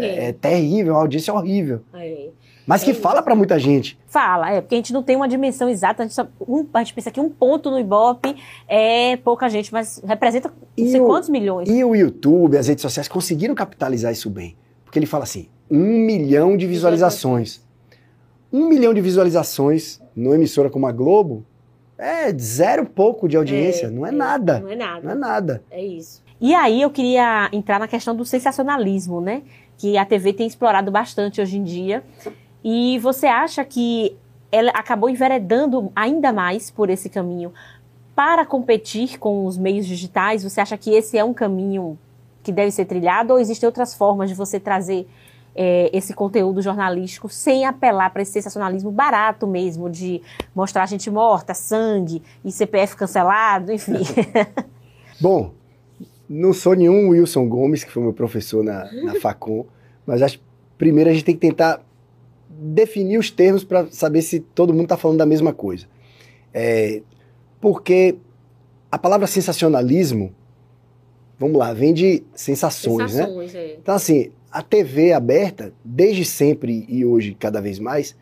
S3: é, é, terrível, uma audiência horrível. É. Mas que fala para muita gente.
S2: Fala, é, porque a gente não tem uma dimensão exata, a gente, só, um, a gente pensa que um ponto no Ibope é pouca gente, mas representa não sei o, quantos milhões.
S3: E o YouTube, as redes sociais conseguiram capitalizar isso bem. Porque ele fala assim, um milhão de visualizações. Um milhão de visualizações numa emissora como a Globo é zero pouco de audiência, é, não é, é, nada.
S2: Não é nada.
S3: Não é nada.
S2: É isso. E aí eu queria entrar na questão do sensacionalismo, né? Que a TV tem explorado bastante hoje em dia. E você acha que ela acabou enveredando ainda mais por esse caminho para competir com os meios digitais? Você acha que esse é um caminho que deve ser trilhado ou existem outras formas de você trazer é, esse conteúdo jornalístico sem apelar para esse sensacionalismo barato mesmo, de mostrar gente morta, sangue e CPF cancelado, enfim?
S3: Bom, não sou nenhum Wilson Gomes, que foi meu professor na, na Facom, mas acho primeiro a gente tem que tentar definir os termos para saber se todo mundo está falando da mesma coisa. É, porque a palavra sensacionalismo, vamos lá, vem de sensações, né? sensações né? É. Então, assim, a TV aberta, desde sempre e hoje cada vez mais,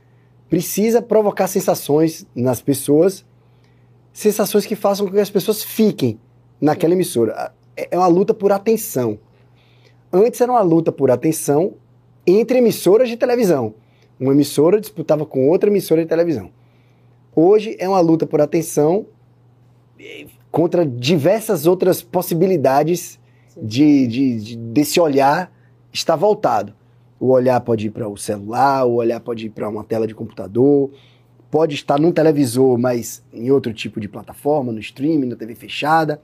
S3: precisa provocar sensações nas pessoas, sensações que façam com que as pessoas fiquem naquela emissora. É, é uma luta por atenção. Antes era uma luta por atenção entre emissoras de televisão. Uma emissora disputava com outra emissora de televisão. Hoje é uma luta por atenção eh, contra diversas outras possibilidades de, de, de, desse olhar estar voltado. O olhar pode ir para o celular, o olhar pode ir para uma tela de computador, pode estar num televisor, mas em outro tipo de plataforma, no streaming, na TV fechada.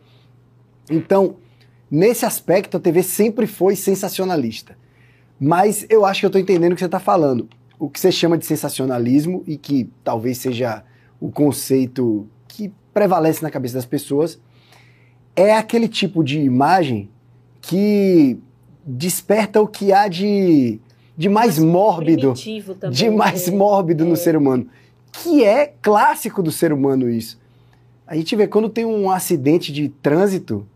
S3: Então, nesse aspecto, a TV sempre foi sensacionalista. Mas eu acho que eu estou entendendo o que você está falando. O que você chama de sensacionalismo e que talvez seja o conceito que prevalece na cabeça das pessoas é aquele tipo de imagem que desperta o que há de, de mais mórbido,
S2: também,
S3: de mais
S2: é,
S3: mórbido
S2: é.
S3: no ser humano, que é clássico do ser humano isso. A gente vê quando tem um acidente de trânsito,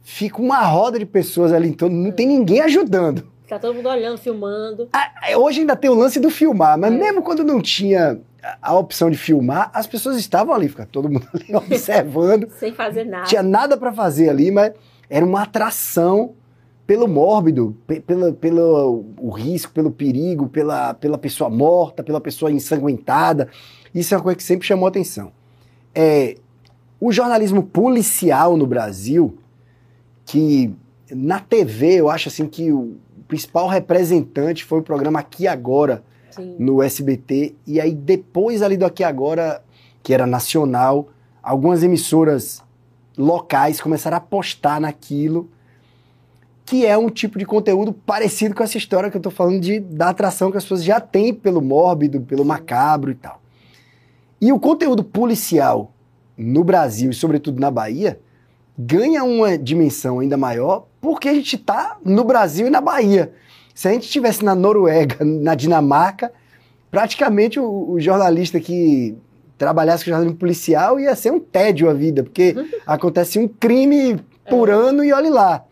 S3: fica uma roda de pessoas ali em torno, não tem ninguém ajudando.
S2: Fica todo mundo olhando, filmando.
S3: Ah, Hoje ainda tem o lance do filmar, mas
S2: É.
S3: mesmo quando não tinha a- opção de filmar, as pessoas estavam ali, fica todo mundo ali observando.
S2: Sem fazer nada.
S3: tinha nada para fazer ali, mas era uma atração pelo mórbido, pe- pela, pelo o risco, pelo perigo, pela, pela pessoa morta, pela pessoa ensanguentada. Isso é uma coisa que sempre chamou atenção. É, o jornalismo policial no Brasil, que na TV eu acho assim que o principal representante foi o programa Aqui Agora,
S2: Sim.
S3: no SBT, e aí depois ali do Aqui Agora, que era nacional, algumas emissoras locais começaram a apostar naquilo, que é um tipo de conteúdo parecido com essa história que eu tô falando de, da atração que as pessoas já têm pelo mórbido, pelo macabro e tal. E o conteúdo policial no Brasil e sobretudo na Bahia ganha uma dimensão ainda maior porque a gente está no Brasil e na Bahia. Se a gente estivesse na Noruega, na Dinamarca, praticamente o, o jornalista que trabalhasse com jornalismo policial ia ser um tédio a vida, porque acontece um crime por ano e olhe lá.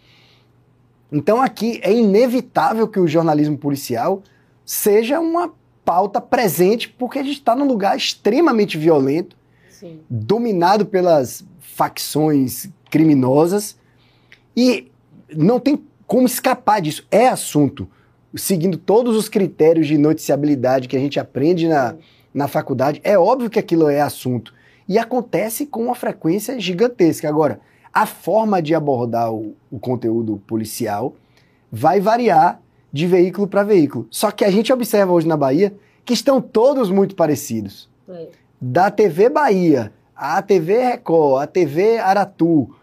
S3: Então aqui é inevitável que o jornalismo policial seja uma pauta presente, porque a gente está num lugar extremamente violento,
S2: Sim.
S3: dominado pelas facções criminosas e não tem como escapar disso. É assunto, seguindo todos os critérios de noticiabilidade que a gente aprende na, na faculdade. É óbvio que aquilo é assunto. E acontece com uma frequência gigantesca. Agora, a forma de abordar o, o conteúdo policial vai variar de veículo para veículo. Só que a gente observa hoje na Bahia que estão todos muito parecidos
S2: É.
S3: da TV Bahia, a TV Record, a TV Aratu,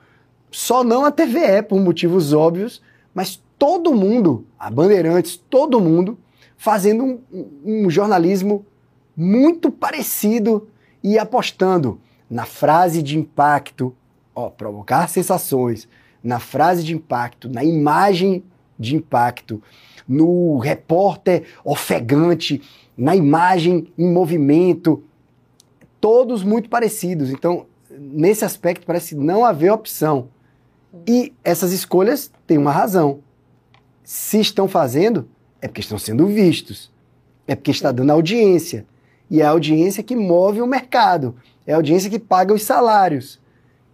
S3: só não a TVE por motivos óbvios, mas todo mundo, a Bandeirantes, todo mundo fazendo um, um- jornalismo muito parecido e apostando na frase de impacto, ó, provocar sensações, na frase de impacto, na imagem de impacto, no repórter ofegante, na imagem em movimento, todos muito parecidos. Então, nesse aspecto, parece não haver opção. E essas escolhas têm uma razão. Se estão fazendo, é porque estão sendo vistos. É porque está dando audiência. E é a audiência que move o mercado. É a audiência que paga os salários.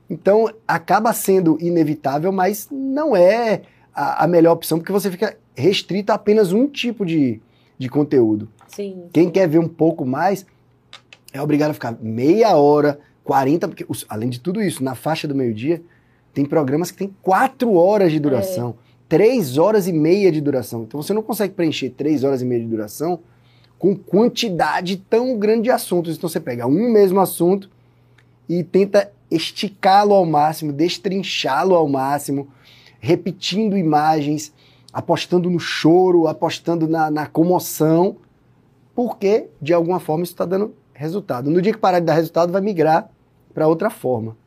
S3: Então, acaba sendo inevitável, mas não é a, a melhor opção, porque você fica restrito a apenas um tipo de, de conteúdo.
S2: Sim.
S3: Quem quer ver um pouco mais é obrigado a ficar meia hora, 40, porque além de tudo isso, na faixa do meio-dia, tem programas que tem quatro horas de duração, três horas e meia de duração. Então você não consegue preencher três horas e meia de duração com quantidade tão grande de assuntos. Então você pega um mesmo assunto e tenta esticá-lo ao máximo, destrinchá-lo ao máximo, repetindo imagens, apostando no choro, apostando na, na comoção, porque de alguma forma isso está dando resultado. No dia que parar de dar resultado, vai migrar para outra forma.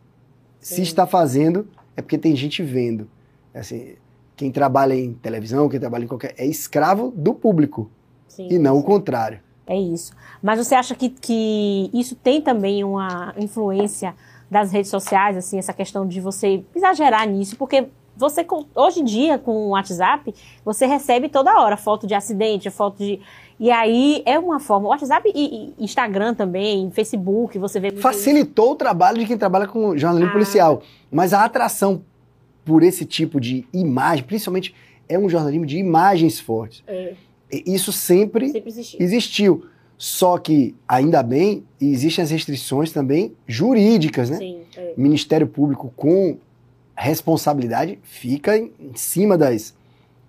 S3: Se
S2: Sim.
S3: está fazendo, é porque tem gente vendo. Assim, quem trabalha em televisão, quem trabalha em qualquer. é escravo do público
S2: Sim.
S3: e não o contrário.
S2: É isso. Mas você acha que, que isso tem também uma influência das redes sociais, assim, essa questão de você exagerar nisso? Porque você, hoje em dia, com o WhatsApp, você recebe toda hora foto de acidente, foto de. E aí é uma forma. WhatsApp e, e Instagram também, Facebook, você vê.
S3: Facilitou o trabalho de quem trabalha com jornalismo
S2: Ah.
S3: policial. Mas a atração por esse tipo de imagem, principalmente, é um jornalismo de imagens fortes.
S2: isso. É,
S3: Isso sempre
S2: sempre existiu.
S3: existiu. Só que, ainda bem, existem as restrições também jurídicas, né?
S2: Sim, é.
S3: Ministério Público com responsabilidade fica em em cima das,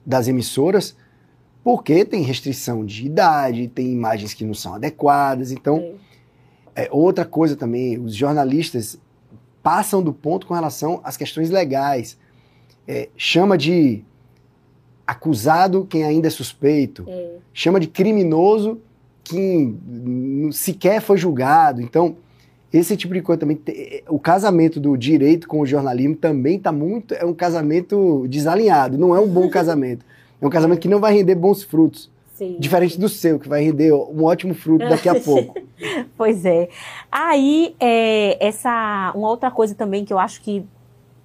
S3: das emissoras, porque tem restrição de idade, tem imagens que não são adequadas. Então,
S2: é.
S3: É, outra coisa também, os jornalistas passam do ponto com relação às questões legais. É, chama de acusado quem ainda é suspeito,
S2: É.
S3: chama de criminoso quem sequer foi julgado. Então, esse tipo de coisa também. te- O casamento do direito com o jornalismo também está muito. É um casamento desalinhado, não é um bom casamento. É um casamento que não vai render bons frutos.
S2: Sim.
S3: Diferente do seu, que vai render um ótimo fruto daqui a pouco.
S2: Pois é. Aí, é, essa uma outra coisa também que eu acho que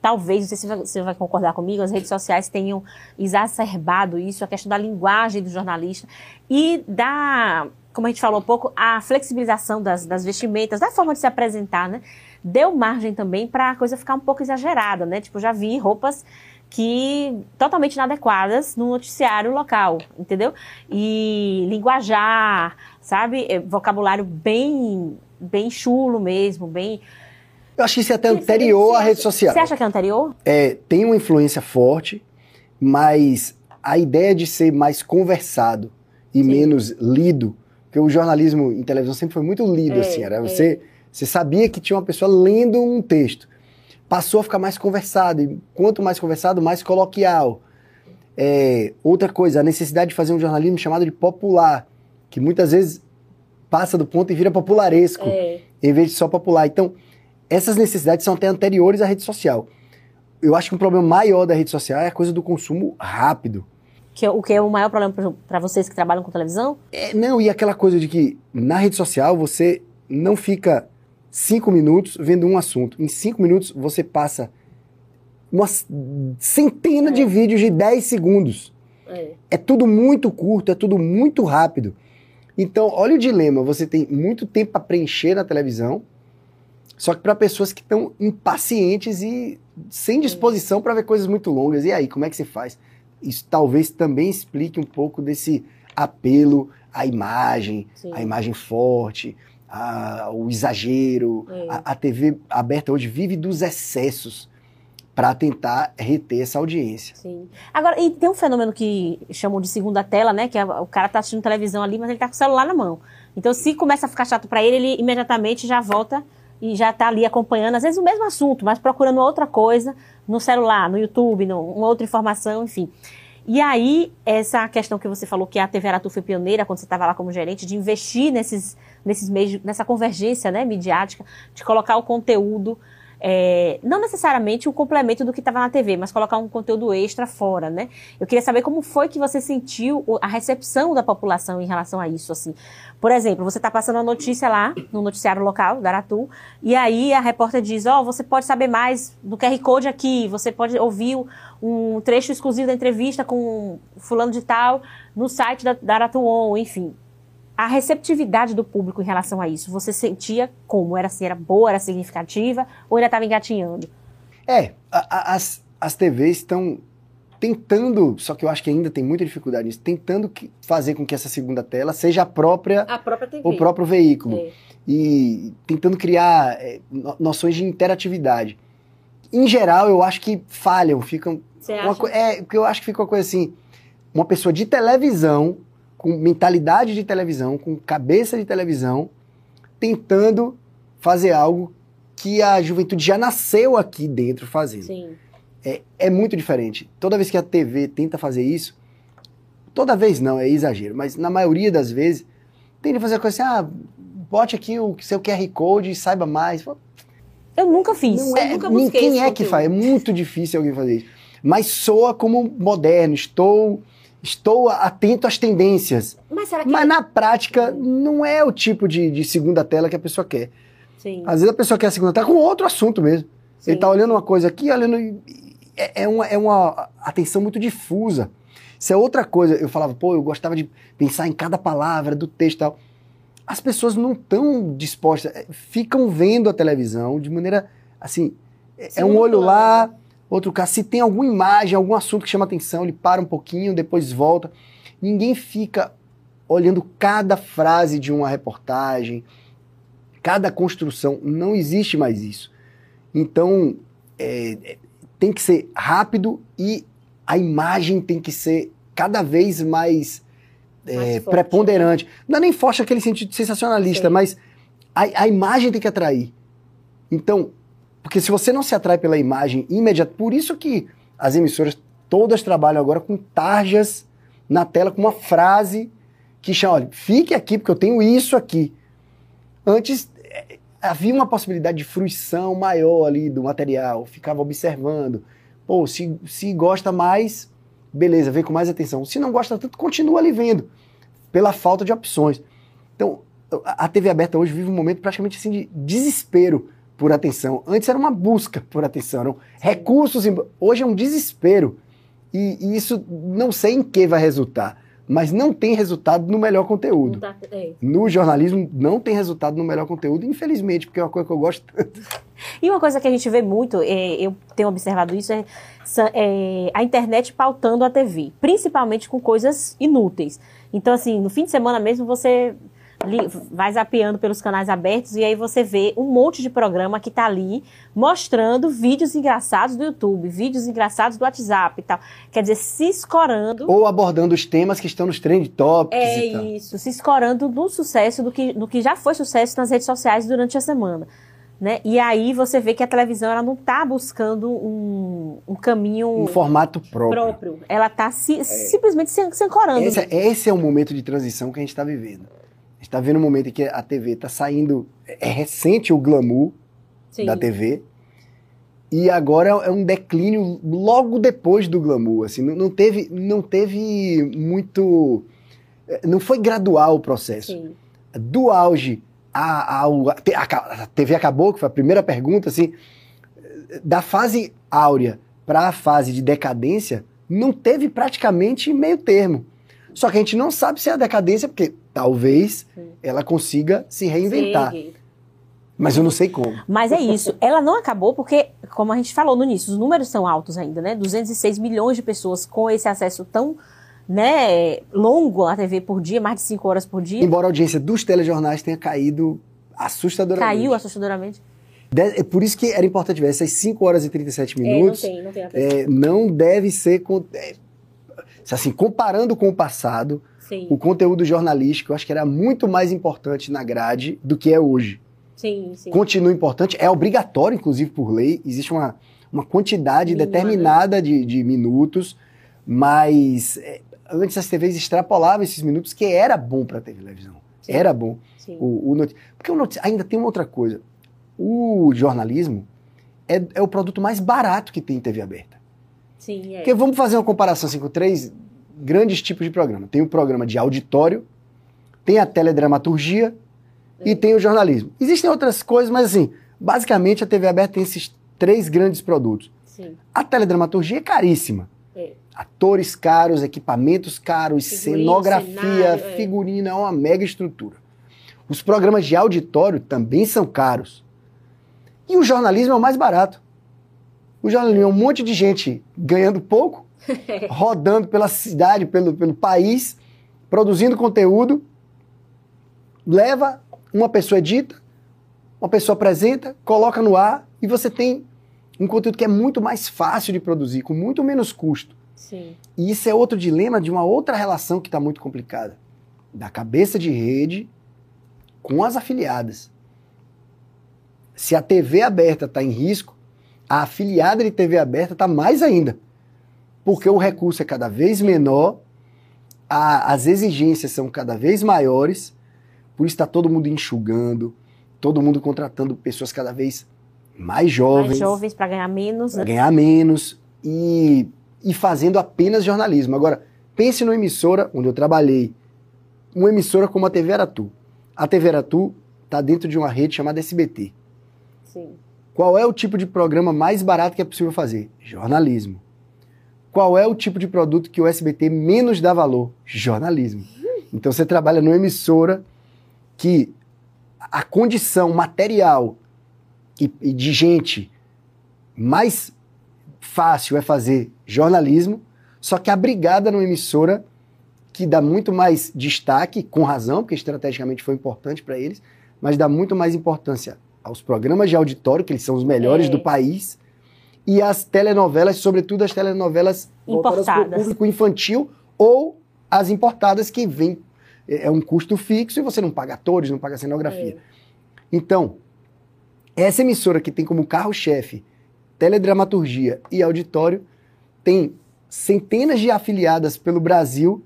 S2: talvez, não sei se você vai concordar comigo, as redes sociais tenham exacerbado isso, a questão da linguagem do jornalista e da, como a gente falou um pouco, a flexibilização das, das vestimentas, da forma de se apresentar, né? Deu margem também para a coisa ficar um pouco exagerada, né? Tipo, já vi roupas que totalmente inadequadas no noticiário local, entendeu? E linguajar, sabe? É, Vocabulário bem bem chulo mesmo, bem
S3: Eu acho que isso é até anterior à rede social.
S2: Você acha que é anterior?
S3: É, tem uma influência forte, mas a ideia de ser mais conversado e
S2: Sim.
S3: menos lido, porque o jornalismo em televisão sempre foi muito lido,
S2: É,
S3: assim, era
S2: é.
S3: você, você sabia que tinha uma pessoa lendo um texto. Passou a ficar mais conversado, e quanto mais conversado, mais coloquial. É, outra coisa, a necessidade de fazer um jornalismo chamado de popular, que muitas vezes passa do ponto e vira popularesco
S2: É.
S3: em vez de só popular. Então, essas necessidades são até anteriores à rede social. Eu acho que um problema maior da rede social é a coisa do consumo rápido.
S2: Que, é- o que é o maior problema para vocês que trabalham com televisão?
S3: É, não, e aquela coisa de que na rede social você não fica cinco minutos vendo um assunto. Em cinco minutos você passa uma centena de vídeos de 10 segundos.
S2: É.
S3: É tudo muito curto, é tudo muito rápido. Então, olha o dilema: você tem muito tempo para preencher na televisão, só que para pessoas que estão impacientes e sem disposição para ver coisas muito longas. E aí, como é que se faz? Isso talvez também explique um pouco desse apelo à imagem,
S2: Sim.
S3: à imagem forte, a- o exagero.
S2: É.
S3: A, a TV aberta hoje vive dos excessos para tentar reter essa audiência.
S2: Sim. Agora, e tem um fenômeno que chamam de segunda tela, né? Que é, o cara tá assistindo televisão ali, mas ele tá com o celular na mão. Então, se começa a ficar chato para ele, ele imediatamente já volta e já tá ali acompanhando, às vezes o mesmo assunto, mas procurando outra coisa no celular, no YouTube, no, uma outra informação, enfim. E aí, essa questão que você falou que a TV Aratu foi pioneira quando você estava lá como gerente, de investir nesses, nesses meios, nessa convergência né, midiática, de colocar o conteúdo, é, não necessariamente o complemento do que estava na TV, mas colocar um conteúdo extra fora, né? Eu queria saber como foi que você sentiu a recepção da população em relação a isso, assim. Por exemplo, você está passando uma notícia lá, no noticiário local, da e aí a repórter diz, ó, você pode saber mais no QR Code aqui, você pode ouvir um trecho exclusivo da entrevista com fulano de tal no site da, da On, enfim. A receptividade do público em relação a isso, você sentia como? Era assim, era boa, era significativa, ou ainda estava engatinhando?
S3: É, a- a- as, as TVs estão tentando, só que eu acho que ainda tem muita dificuldade nisso, tentando que- fazer com que essa segunda tela seja a própria,
S2: A própria TV.
S3: o próprio veículo.
S2: É.
S3: E tentando criar é, no- noções de interatividade. Em geral, eu acho que falham, ficam.
S2: Você acha?
S3: co- é, porque eu acho que fica uma coisa assim: uma pessoa de televisão, com mentalidade de televisão, com cabeça de televisão, tentando fazer algo que a juventude já nasceu aqui dentro fazendo.
S2: Sim.
S3: É, é muito diferente. Toda vez que a TV tenta fazer isso, toda vez não, é exagero, mas na maioria das vezes, tenta fazer a coisa assim: ah, bote aqui o seu QR Code e saiba mais.
S2: Eu nunca fiz.
S3: Não
S2: eu
S3: é,
S2: nunca busquei
S3: quem é que
S2: conteúdo.
S3: faz? É muito difícil alguém fazer isso. Mas soa como moderno, estou, estou atento às tendências.
S2: Mas.
S3: Mas na prática, não é o tipo de, de segunda tela que a pessoa quer.
S2: Sim.
S3: Às vezes a pessoa quer a segunda tela com outro assunto mesmo.
S2: sim.
S3: Ele tá olhando uma coisa aqui, olhando. É, é uma, é uma atenção muito difusa. Isso é outra coisa. Eu falava, pô, eu gostava de pensar em cada palavra do texto e tal. As pessoas não estão dispostas, é, ficam vendo a televisão de maneira assim. É,
S2: Sim,
S3: é um olho lá. Outro cá. Se tem alguma imagem, algum assunto que chama atenção, ele para um pouquinho, depois volta. Ninguém fica olhando cada frase de uma reportagem, cada construção. Não existe mais isso. Então, é, é, tem que ser rápido e a imagem tem que ser cada vez mais, é,
S2: Mais
S3: preponderante. Não é nem forte aquele sentido sensacionalista,
S2: Sim.
S3: mas A, a imagem tem que atrair. Então, porque se você não se atrai pela imagem imediata, por isso que as emissoras todas trabalham agora com tarjas na tela, com uma frase que chama, olha, fique aqui porque eu tenho isso aqui. Antes eh, havia uma possibilidade de fruição maior ali do material, ficava observando. Pô, se, se gosta mais, beleza, vem com mais atenção. Se não gosta tanto, continua ali vendo, pela falta de opções. Então, a TV aberta hoje vive um momento praticamente assim de desespero por atenção. Antes era uma busca por atenção, eram recursos. Hoje é um desespero. E, e, isso não sei em que vai resultar, mas não tem resultado no melhor conteúdo. Tá, é. No jornalismo não tem resultado no melhor conteúdo, infelizmente, porque é uma coisa que eu gosto tanto.
S2: E uma coisa que a gente vê muito, é, eu tenho observado isso, é, é a internet pautando a TV, principalmente com coisas inúteis. Então, assim, no fim de semana mesmo você vai zapeando pelos canais abertos e aí você vê um monte de programa que está ali mostrando vídeos engraçados do YouTube, vídeos engraçados do WhatsApp e tal. Quer dizer, se escorando.
S3: Ou abordando os temas que estão nos trend topics.
S2: É isso, se escorando no sucesso do que, do que já foi sucesso nas redes sociais durante a semana. Né? E aí você vê que a televisão ela não está buscando um, um caminho
S3: um formato próprio.
S2: próprio. Ela está si, é. simplesmente se, se ancorando.
S3: Esse, é, esse é o momento de transição que a gente está vivendo está vendo um momento em que a TV está saindo. É recente o glamour Sim. da TV. E agora é um declínio logo depois do glamour. Assim, não, não teve, não teve muito. É, não foi gradual o processo. Sim. Do auge a, a, a, TV acabou, que foi a primeira pergunta, assim, da fase áurea para a fase de decadência, não teve praticamente meio termo. Só que a gente não sabe se é a decadência, porque talvez Sim. ela consiga se reinventar. Sim. Mas eu não sei como.
S2: Mas é isso. Ela não acabou porque, como a gente falou no início, os números são altos ainda, né? 206 milhões de pessoas com esse acesso tão né, longo à TV por dia, mais de 5 horas por dia.
S3: Embora a audiência dos telejornais tenha caído assustadoramente.
S2: Caiu assustadoramente.
S3: É por isso que era importante ver essas 5 horas e 37 minutos. É, não tem, não tem é, Não deve ser. É, assim, comparando com o passado, Sim. o conteúdo jornalístico eu acho que era muito mais importante na grade do que é hoje.
S2: Sim, sim.
S3: Continua importante, é obrigatório, inclusive por lei, existe uma, uma quantidade Mínima, determinada né? de, de minutos, mas é, antes as TVs extrapolavam esses minutos, que era bom para a televisão. Sim. Era bom. Sim. O, o not... Porque o not... ainda tem uma outra coisa. O jornalismo é, é o produto mais barato que tem em TV aberta.
S2: Sim, é.
S3: Porque vamos fazer uma comparação assim, com três grandes tipos de programa. Tem o programa de auditório, tem a teledramaturgia e tem o jornalismo. Existem outras coisas, mas assim, basicamente a TV aberta tem esses três grandes produtos.
S2: Sim.
S3: A teledramaturgia é caríssima.
S2: É.
S3: Atores caros, equipamentos caros, Figurino, cenografia, cenário, é. figurina, é uma mega estrutura. Os programas de auditório também são caros. E o jornalismo é o mais barato. O jornalismo é um monte de gente ganhando pouco, rodando pela cidade, pelo, pelo país, produzindo conteúdo, leva, uma pessoa edita, uma pessoa apresenta, coloca no ar e você tem um conteúdo que é muito mais fácil de produzir, com muito menos custo.
S2: Sim.
S3: E isso é outro dilema de uma outra relação que está muito complicada. Da cabeça de rede com as afiliadas. Se a TV aberta está em risco, a afiliada de TV aberta está mais ainda. Porque o recurso é cada vez menor, a, as exigências são cada vez maiores, por isso está todo mundo enxugando, todo mundo contratando pessoas cada vez mais jovens. Mais
S2: jovens para ganhar menos.
S3: Para né? ganhar menos e, e fazendo apenas jornalismo. Agora, pense numa emissora onde eu trabalhei, uma emissora como a TV Aratu. A TV Aratu está dentro de uma rede chamada SBT.
S2: Sim.
S3: Qual é o tipo de programa mais barato que é possível fazer? Jornalismo. Qual é o tipo de produto que o SBT menos dá valor? Jornalismo. Então você trabalha numa emissora que a condição material e, e de gente mais fácil é fazer jornalismo, só que abrigada numa emissora que dá muito mais destaque, com razão, porque estrategicamente foi importante para eles, mas dá muito mais importância aos programas de auditório, que eles são os melhores é. do país, e as telenovelas, sobretudo as telenovelas
S2: importadas para o
S3: público infantil ou as importadas que vêm é, é um custo fixo e você não paga atores, não paga cenografia. É. Então, essa emissora que tem como carro-chefe teledramaturgia e auditório tem centenas de afiliadas pelo Brasil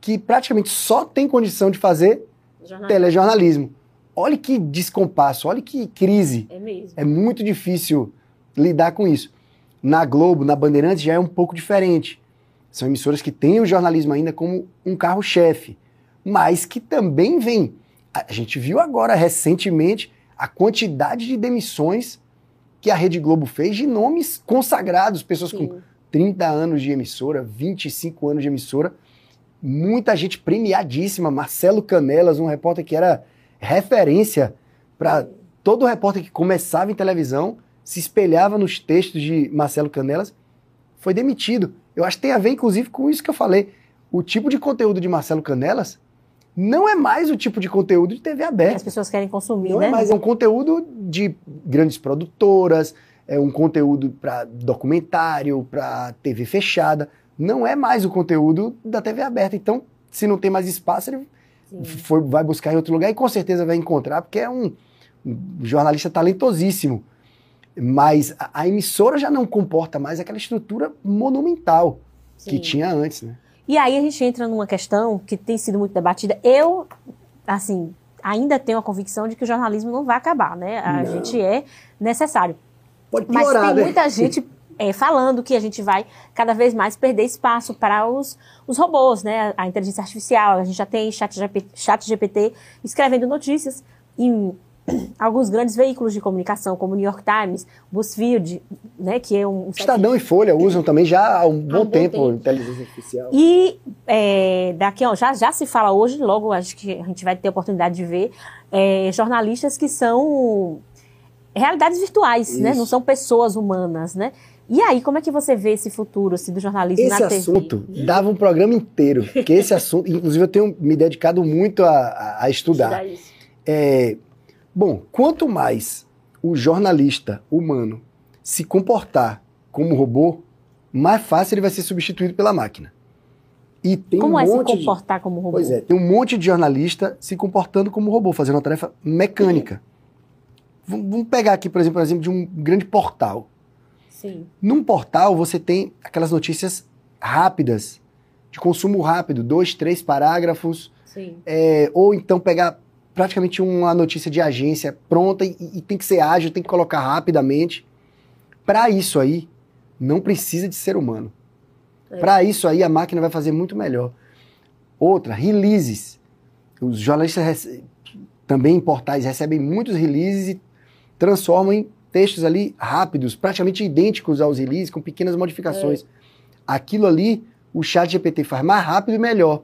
S3: que praticamente só tem condição de fazer
S2: Jornalismo.
S3: telejornalismo. Olha que descompasso, olha que crise.
S2: É mesmo.
S3: É muito difícil lidar com isso. Na Globo, na Bandeirantes, já é um pouco diferente. São emissoras que têm o jornalismo ainda como um carro-chefe, mas que também vem. A gente viu agora, recentemente, a quantidade de demissões que a Rede Globo fez de nomes consagrados, pessoas com
S2: Sim.
S3: 30 anos de emissora, 25 anos de emissora, muita gente premiadíssima. Marcelo Canelas, um repórter que era referência para todo repórter que começava em televisão, se espelhava nos textos de Marcelo Canelas, foi demitido. Eu acho que tem a ver, inclusive, com isso que eu falei. O tipo de conteúdo de Marcelo Canelas não é mais o tipo de conteúdo de TV
S2: As
S3: aberta.
S2: pessoas querem consumir,
S3: Não
S2: né?
S3: é mais, é um conteúdo de grandes produtoras, é um conteúdo para documentário, para TV fechada. Não é mais o conteúdo da TV aberta. Então, se não tem mais espaço, ele foi- vai buscar em outro lugar e com certeza vai encontrar, porque é um, um jornalista talentosíssimo. Mas a, a emissora já não comporta mais aquela estrutura monumental que
S2: Sim.
S3: tinha antes, né?
S2: E aí a gente entra numa questão que tem sido muito debatida. Eu, assim, ainda tenho a convicção de que o jornalismo não vai acabar, né? A
S3: Não.
S2: gente é necessário.
S3: Pode
S2: Mas
S3: piorar,
S2: tem
S3: né?
S2: muita gente é, falando que a gente vai cada vez mais perder espaço para os, os robôs, né? A inteligência artificial. A gente já tem chat, GP, chat GPT escrevendo notícias em alguns grandes veículos de comunicação, como o New York Times, BuzzFeed, né? Que é um...
S3: Estadão e Folha usam também já há um bom,
S2: bom
S3: tempo,
S2: tempo.
S3: inteligência artificial.
S2: E é, daqui, ó, já, já se fala hoje, logo acho que a gente vai ter a oportunidade de ver, é, jornalistas que são realidades virtuais, né? Não são pessoas humanas, né? E aí, como é que você vê esse futuro assim, do jornalismo
S3: Esse
S2: na TV?
S3: assunto dava um programa inteiro, porque esse assunto, inclusive eu tenho me dedicado muito a, a- a estudar.
S2: isso.
S3: É, bom, quanto mais o jornalista humano se comportar como robô, mais fácil ele vai ser substituído pela máquina. E tem
S2: Como
S3: um
S2: é se
S3: monte de-
S2: comportar como robô?
S3: Pois é, tem um monte de jornalista se comportando como robô, fazendo uma tarefa mecânica. V- Vamos pegar aqui, por exemplo, o exemplo de um grande portal.
S2: Sim.
S3: Num portal, você tem aquelas notícias rápidas, de consumo rápido, dois, três parágrafos,
S2: Sim.
S3: é, ou então pegar praticamente uma notícia de agência pronta e, e tem que ser ágil, tem que colocar rapidamente. Para isso aí, não precisa de ser humano.
S2: É.
S3: Para isso aí, a máquina vai fazer muito melhor. Outra, releases. Os jornalistas também em portais recebem muitos releases e transformam em textos ali rápidos, praticamente idênticos aos releases, com pequenas modificações. Aquilo ali, o chat GPT faz mais rápido e melhor.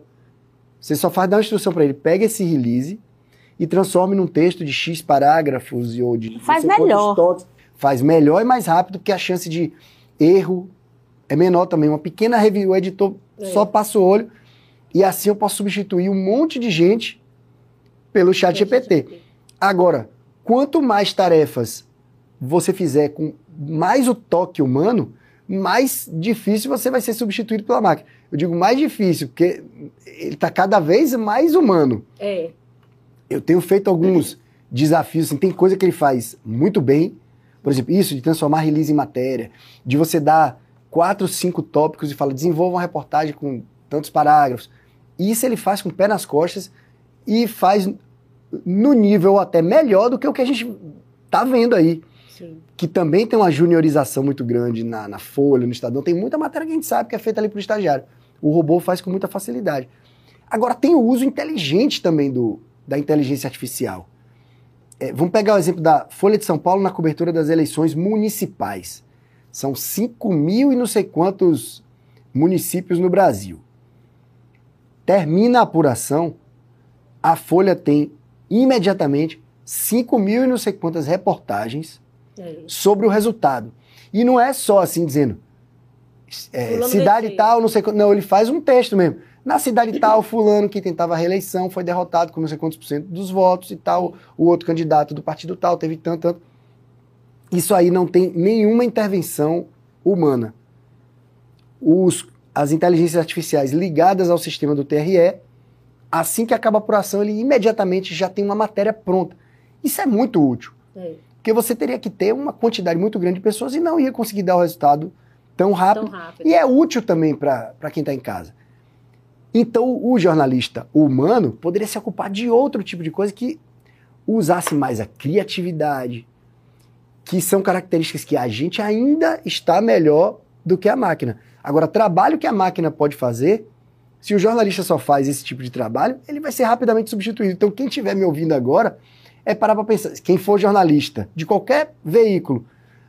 S3: Você só faz dar uma instrução para ele, pega esse release e transforme num texto de X parágrafos e ou de
S2: Faz melhor.
S3: toques. Faz melhor e mais rápido, porque a chance de erro é menor também. Uma pequena review, o editor
S2: É.
S3: só passa o olho e assim eu posso substituir um monte de gente pelo chat GPT. Agora, quanto mais tarefas você fizer com mais o toque humano, mais difícil você vai ser substituído pela máquina. Eu digo mais difícil, porque ele está cada vez mais humano.
S2: É.
S3: Eu tenho feito alguns desafios, assim, tem coisa que ele faz muito bem. Por exemplo, isso de transformar release em matéria, de você dar quatro, cinco tópicos e falar, desenvolva uma reportagem com tantos parágrafos. Isso ele faz com o pé nas costas e faz no nível até melhor do que o que a gente tá vendo aí.
S2: Sim.
S3: Que também tem uma juniorização muito grande na, na Folha, no Estadão. Tem muita matéria que a gente sabe que é feita ali pro estagiário. O robô faz com muita facilidade. Agora, tem o uso inteligente também do, da inteligência artificial. É, vamos pegar o exemplo da Folha de São Paulo na cobertura das eleições municipais. São 5 mil e não sei quantos municípios no Brasil. Termina a apuração, a Folha tem imediatamente 5 mil e não sei quantas reportagens
S2: É.
S3: sobre o resultado. E não é só assim dizendo é, cidade
S2: venceu.
S3: tal, não sei quanto. Não, ele faz um texto mesmo. Na cidade tal, fulano que tentava a reeleição foi derrotado com não sei quantos por cento dos votos e tal. O outro candidato do partido tal teve tanto, tanto. Isso aí não tem nenhuma intervenção humana. Os, as inteligências artificiais ligadas ao sistema do TRE, assim que acaba a apuração, ele imediatamente já tem uma matéria pronta. Isso é muito útil.
S2: É.
S3: Porque você teria que ter uma quantidade muito grande de pessoas e não ia conseguir dar o resultado tão rápido.
S2: Tão rápido.
S3: E é útil também para quem está em casa. Então, o jornalista humano poderia se ocupar de outro tipo de coisa que usasse mais a criatividade, que são características que a gente ainda está melhor do que a máquina. Agora, trabalho que a máquina pode fazer, se o jornalista só faz esse tipo de trabalho, ele vai ser rapidamente substituído. Então, quem estiver me ouvindo agora, é parar para pensar. Quem for jornalista de qualquer veículo,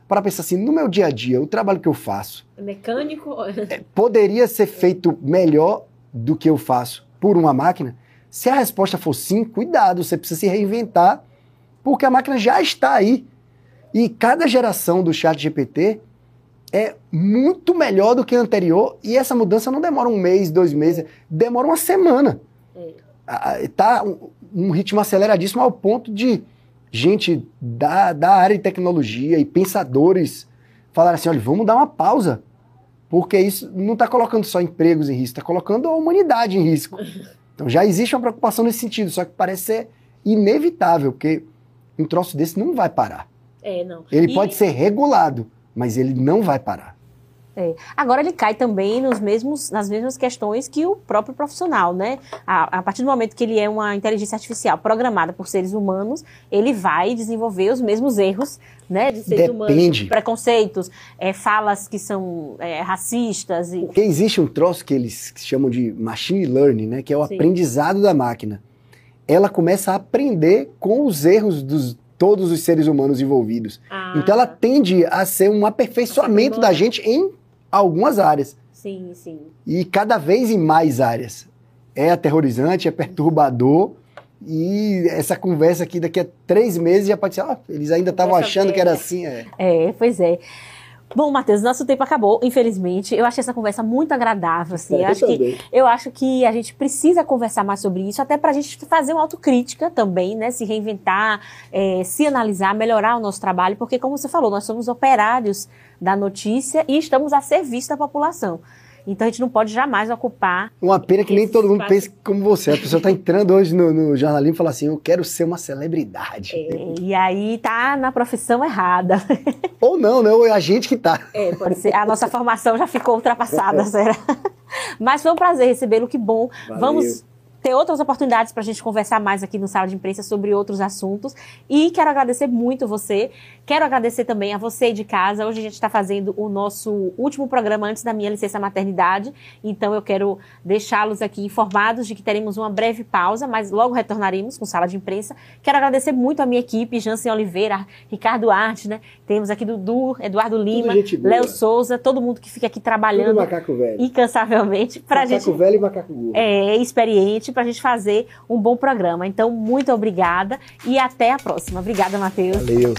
S3: para pensar assim, no meu dia a dia, o trabalho que eu faço
S2: Mecânico.
S3: é, poderia ser feito melhor do que eu faço por uma máquina? Se a resposta for sim, cuidado, você precisa se reinventar, porque a máquina já está aí. E cada geração do chat GPT é muito melhor do que a anterior, e essa mudança não demora um mês, dois meses, demora uma semana.
S2: É.
S3: Ah, Tá um, um ritmo aceleradíssimo ao ponto de gente da, da área de tecnologia e pensadores falar assim, olha, vamos dar uma pausa, porque isso não está colocando só empregos em risco, está colocando a humanidade em risco. Então já existe uma preocupação nesse sentido, só que parece ser inevitável, porque um troço desse não vai parar.
S2: É, não.
S3: Ele
S2: E-
S3: pode ser regulado, mas ele não vai parar.
S2: É. Agora ele cai também nos mesmos, nas mesmas questões que o próprio profissional, né? A, a partir do momento que ele é uma inteligência artificial programada por seres humanos, ele vai desenvolver os mesmos erros, né? De seres
S3: Depende.
S2: humanos, preconceitos, é, falas que são é, racistas e
S3: Porque existe um troço que eles chamam de machine learning, né, que é o
S2: Sim.
S3: aprendizado da máquina. Ela começa a aprender com os erros dos todos os seres humanos envolvidos.
S2: Ah,
S3: Então ela tende a ser um aperfeiçoamento da gente em algumas áreas
S2: sim, sim.
S3: e cada vez em mais áreas. É aterrorizante, é perturbador. E essa conversa aqui daqui a três meses já pode ser, ó, eles ainda estavam achando que era assim. É.
S2: É, pois é. Bom, Matheus, nosso tempo acabou, infelizmente. Eu achei essa conversa muito agradável, assim. Eu acho que. Eu acho que a gente precisa conversar mais sobre isso, até para a gente fazer uma autocrítica também, né? Se reinventar, eh, se analisar, melhorar o nosso trabalho, porque, como você falou, nós somos operários da notícia e estamos a serviço da população. Então a gente não pode jamais ocupar.
S3: Uma pena que nem todo mundo
S2: espaço-
S3: pensa como você. A pessoa está entrando hoje no, no jornalismo e fala assim: eu quero ser uma celebridade.
S2: eh, e aí tá na profissão errada.
S3: Ou não, né? Ou é a gente que tá.
S2: É, pode ser. A nossa formação já ficou ultrapassada, será? Mas foi um prazer recebê-lo, que bom.
S3: Valeu.
S2: Vamos ter outras oportunidades para a gente conversar mais aqui no Sala de Imprensa sobre outros assuntos. E quero agradecer muito você. Quero agradecer também a você de casa. Hoje a gente está fazendo o nosso último programa antes da minha licença maternidade. Então eu quero deixá-los aqui informados de que teremos uma breve pausa, mas logo retornaremos com Sala de Imprensa. Quero agradecer muito a minha equipe, Jansen Oliveira, Ricardo Arte, né? Temos aqui Dudu, Eduardo Lima. Léo Souza, todo mundo que fica aqui trabalhando
S3: macaco velho.
S2: incansavelmente para a gente
S3: velho e macaco gordo.
S2: é, experiente para a gente fazer um bom programa. Então, muito obrigada e até a próxima. Obrigada, Matheus.
S3: Valeu.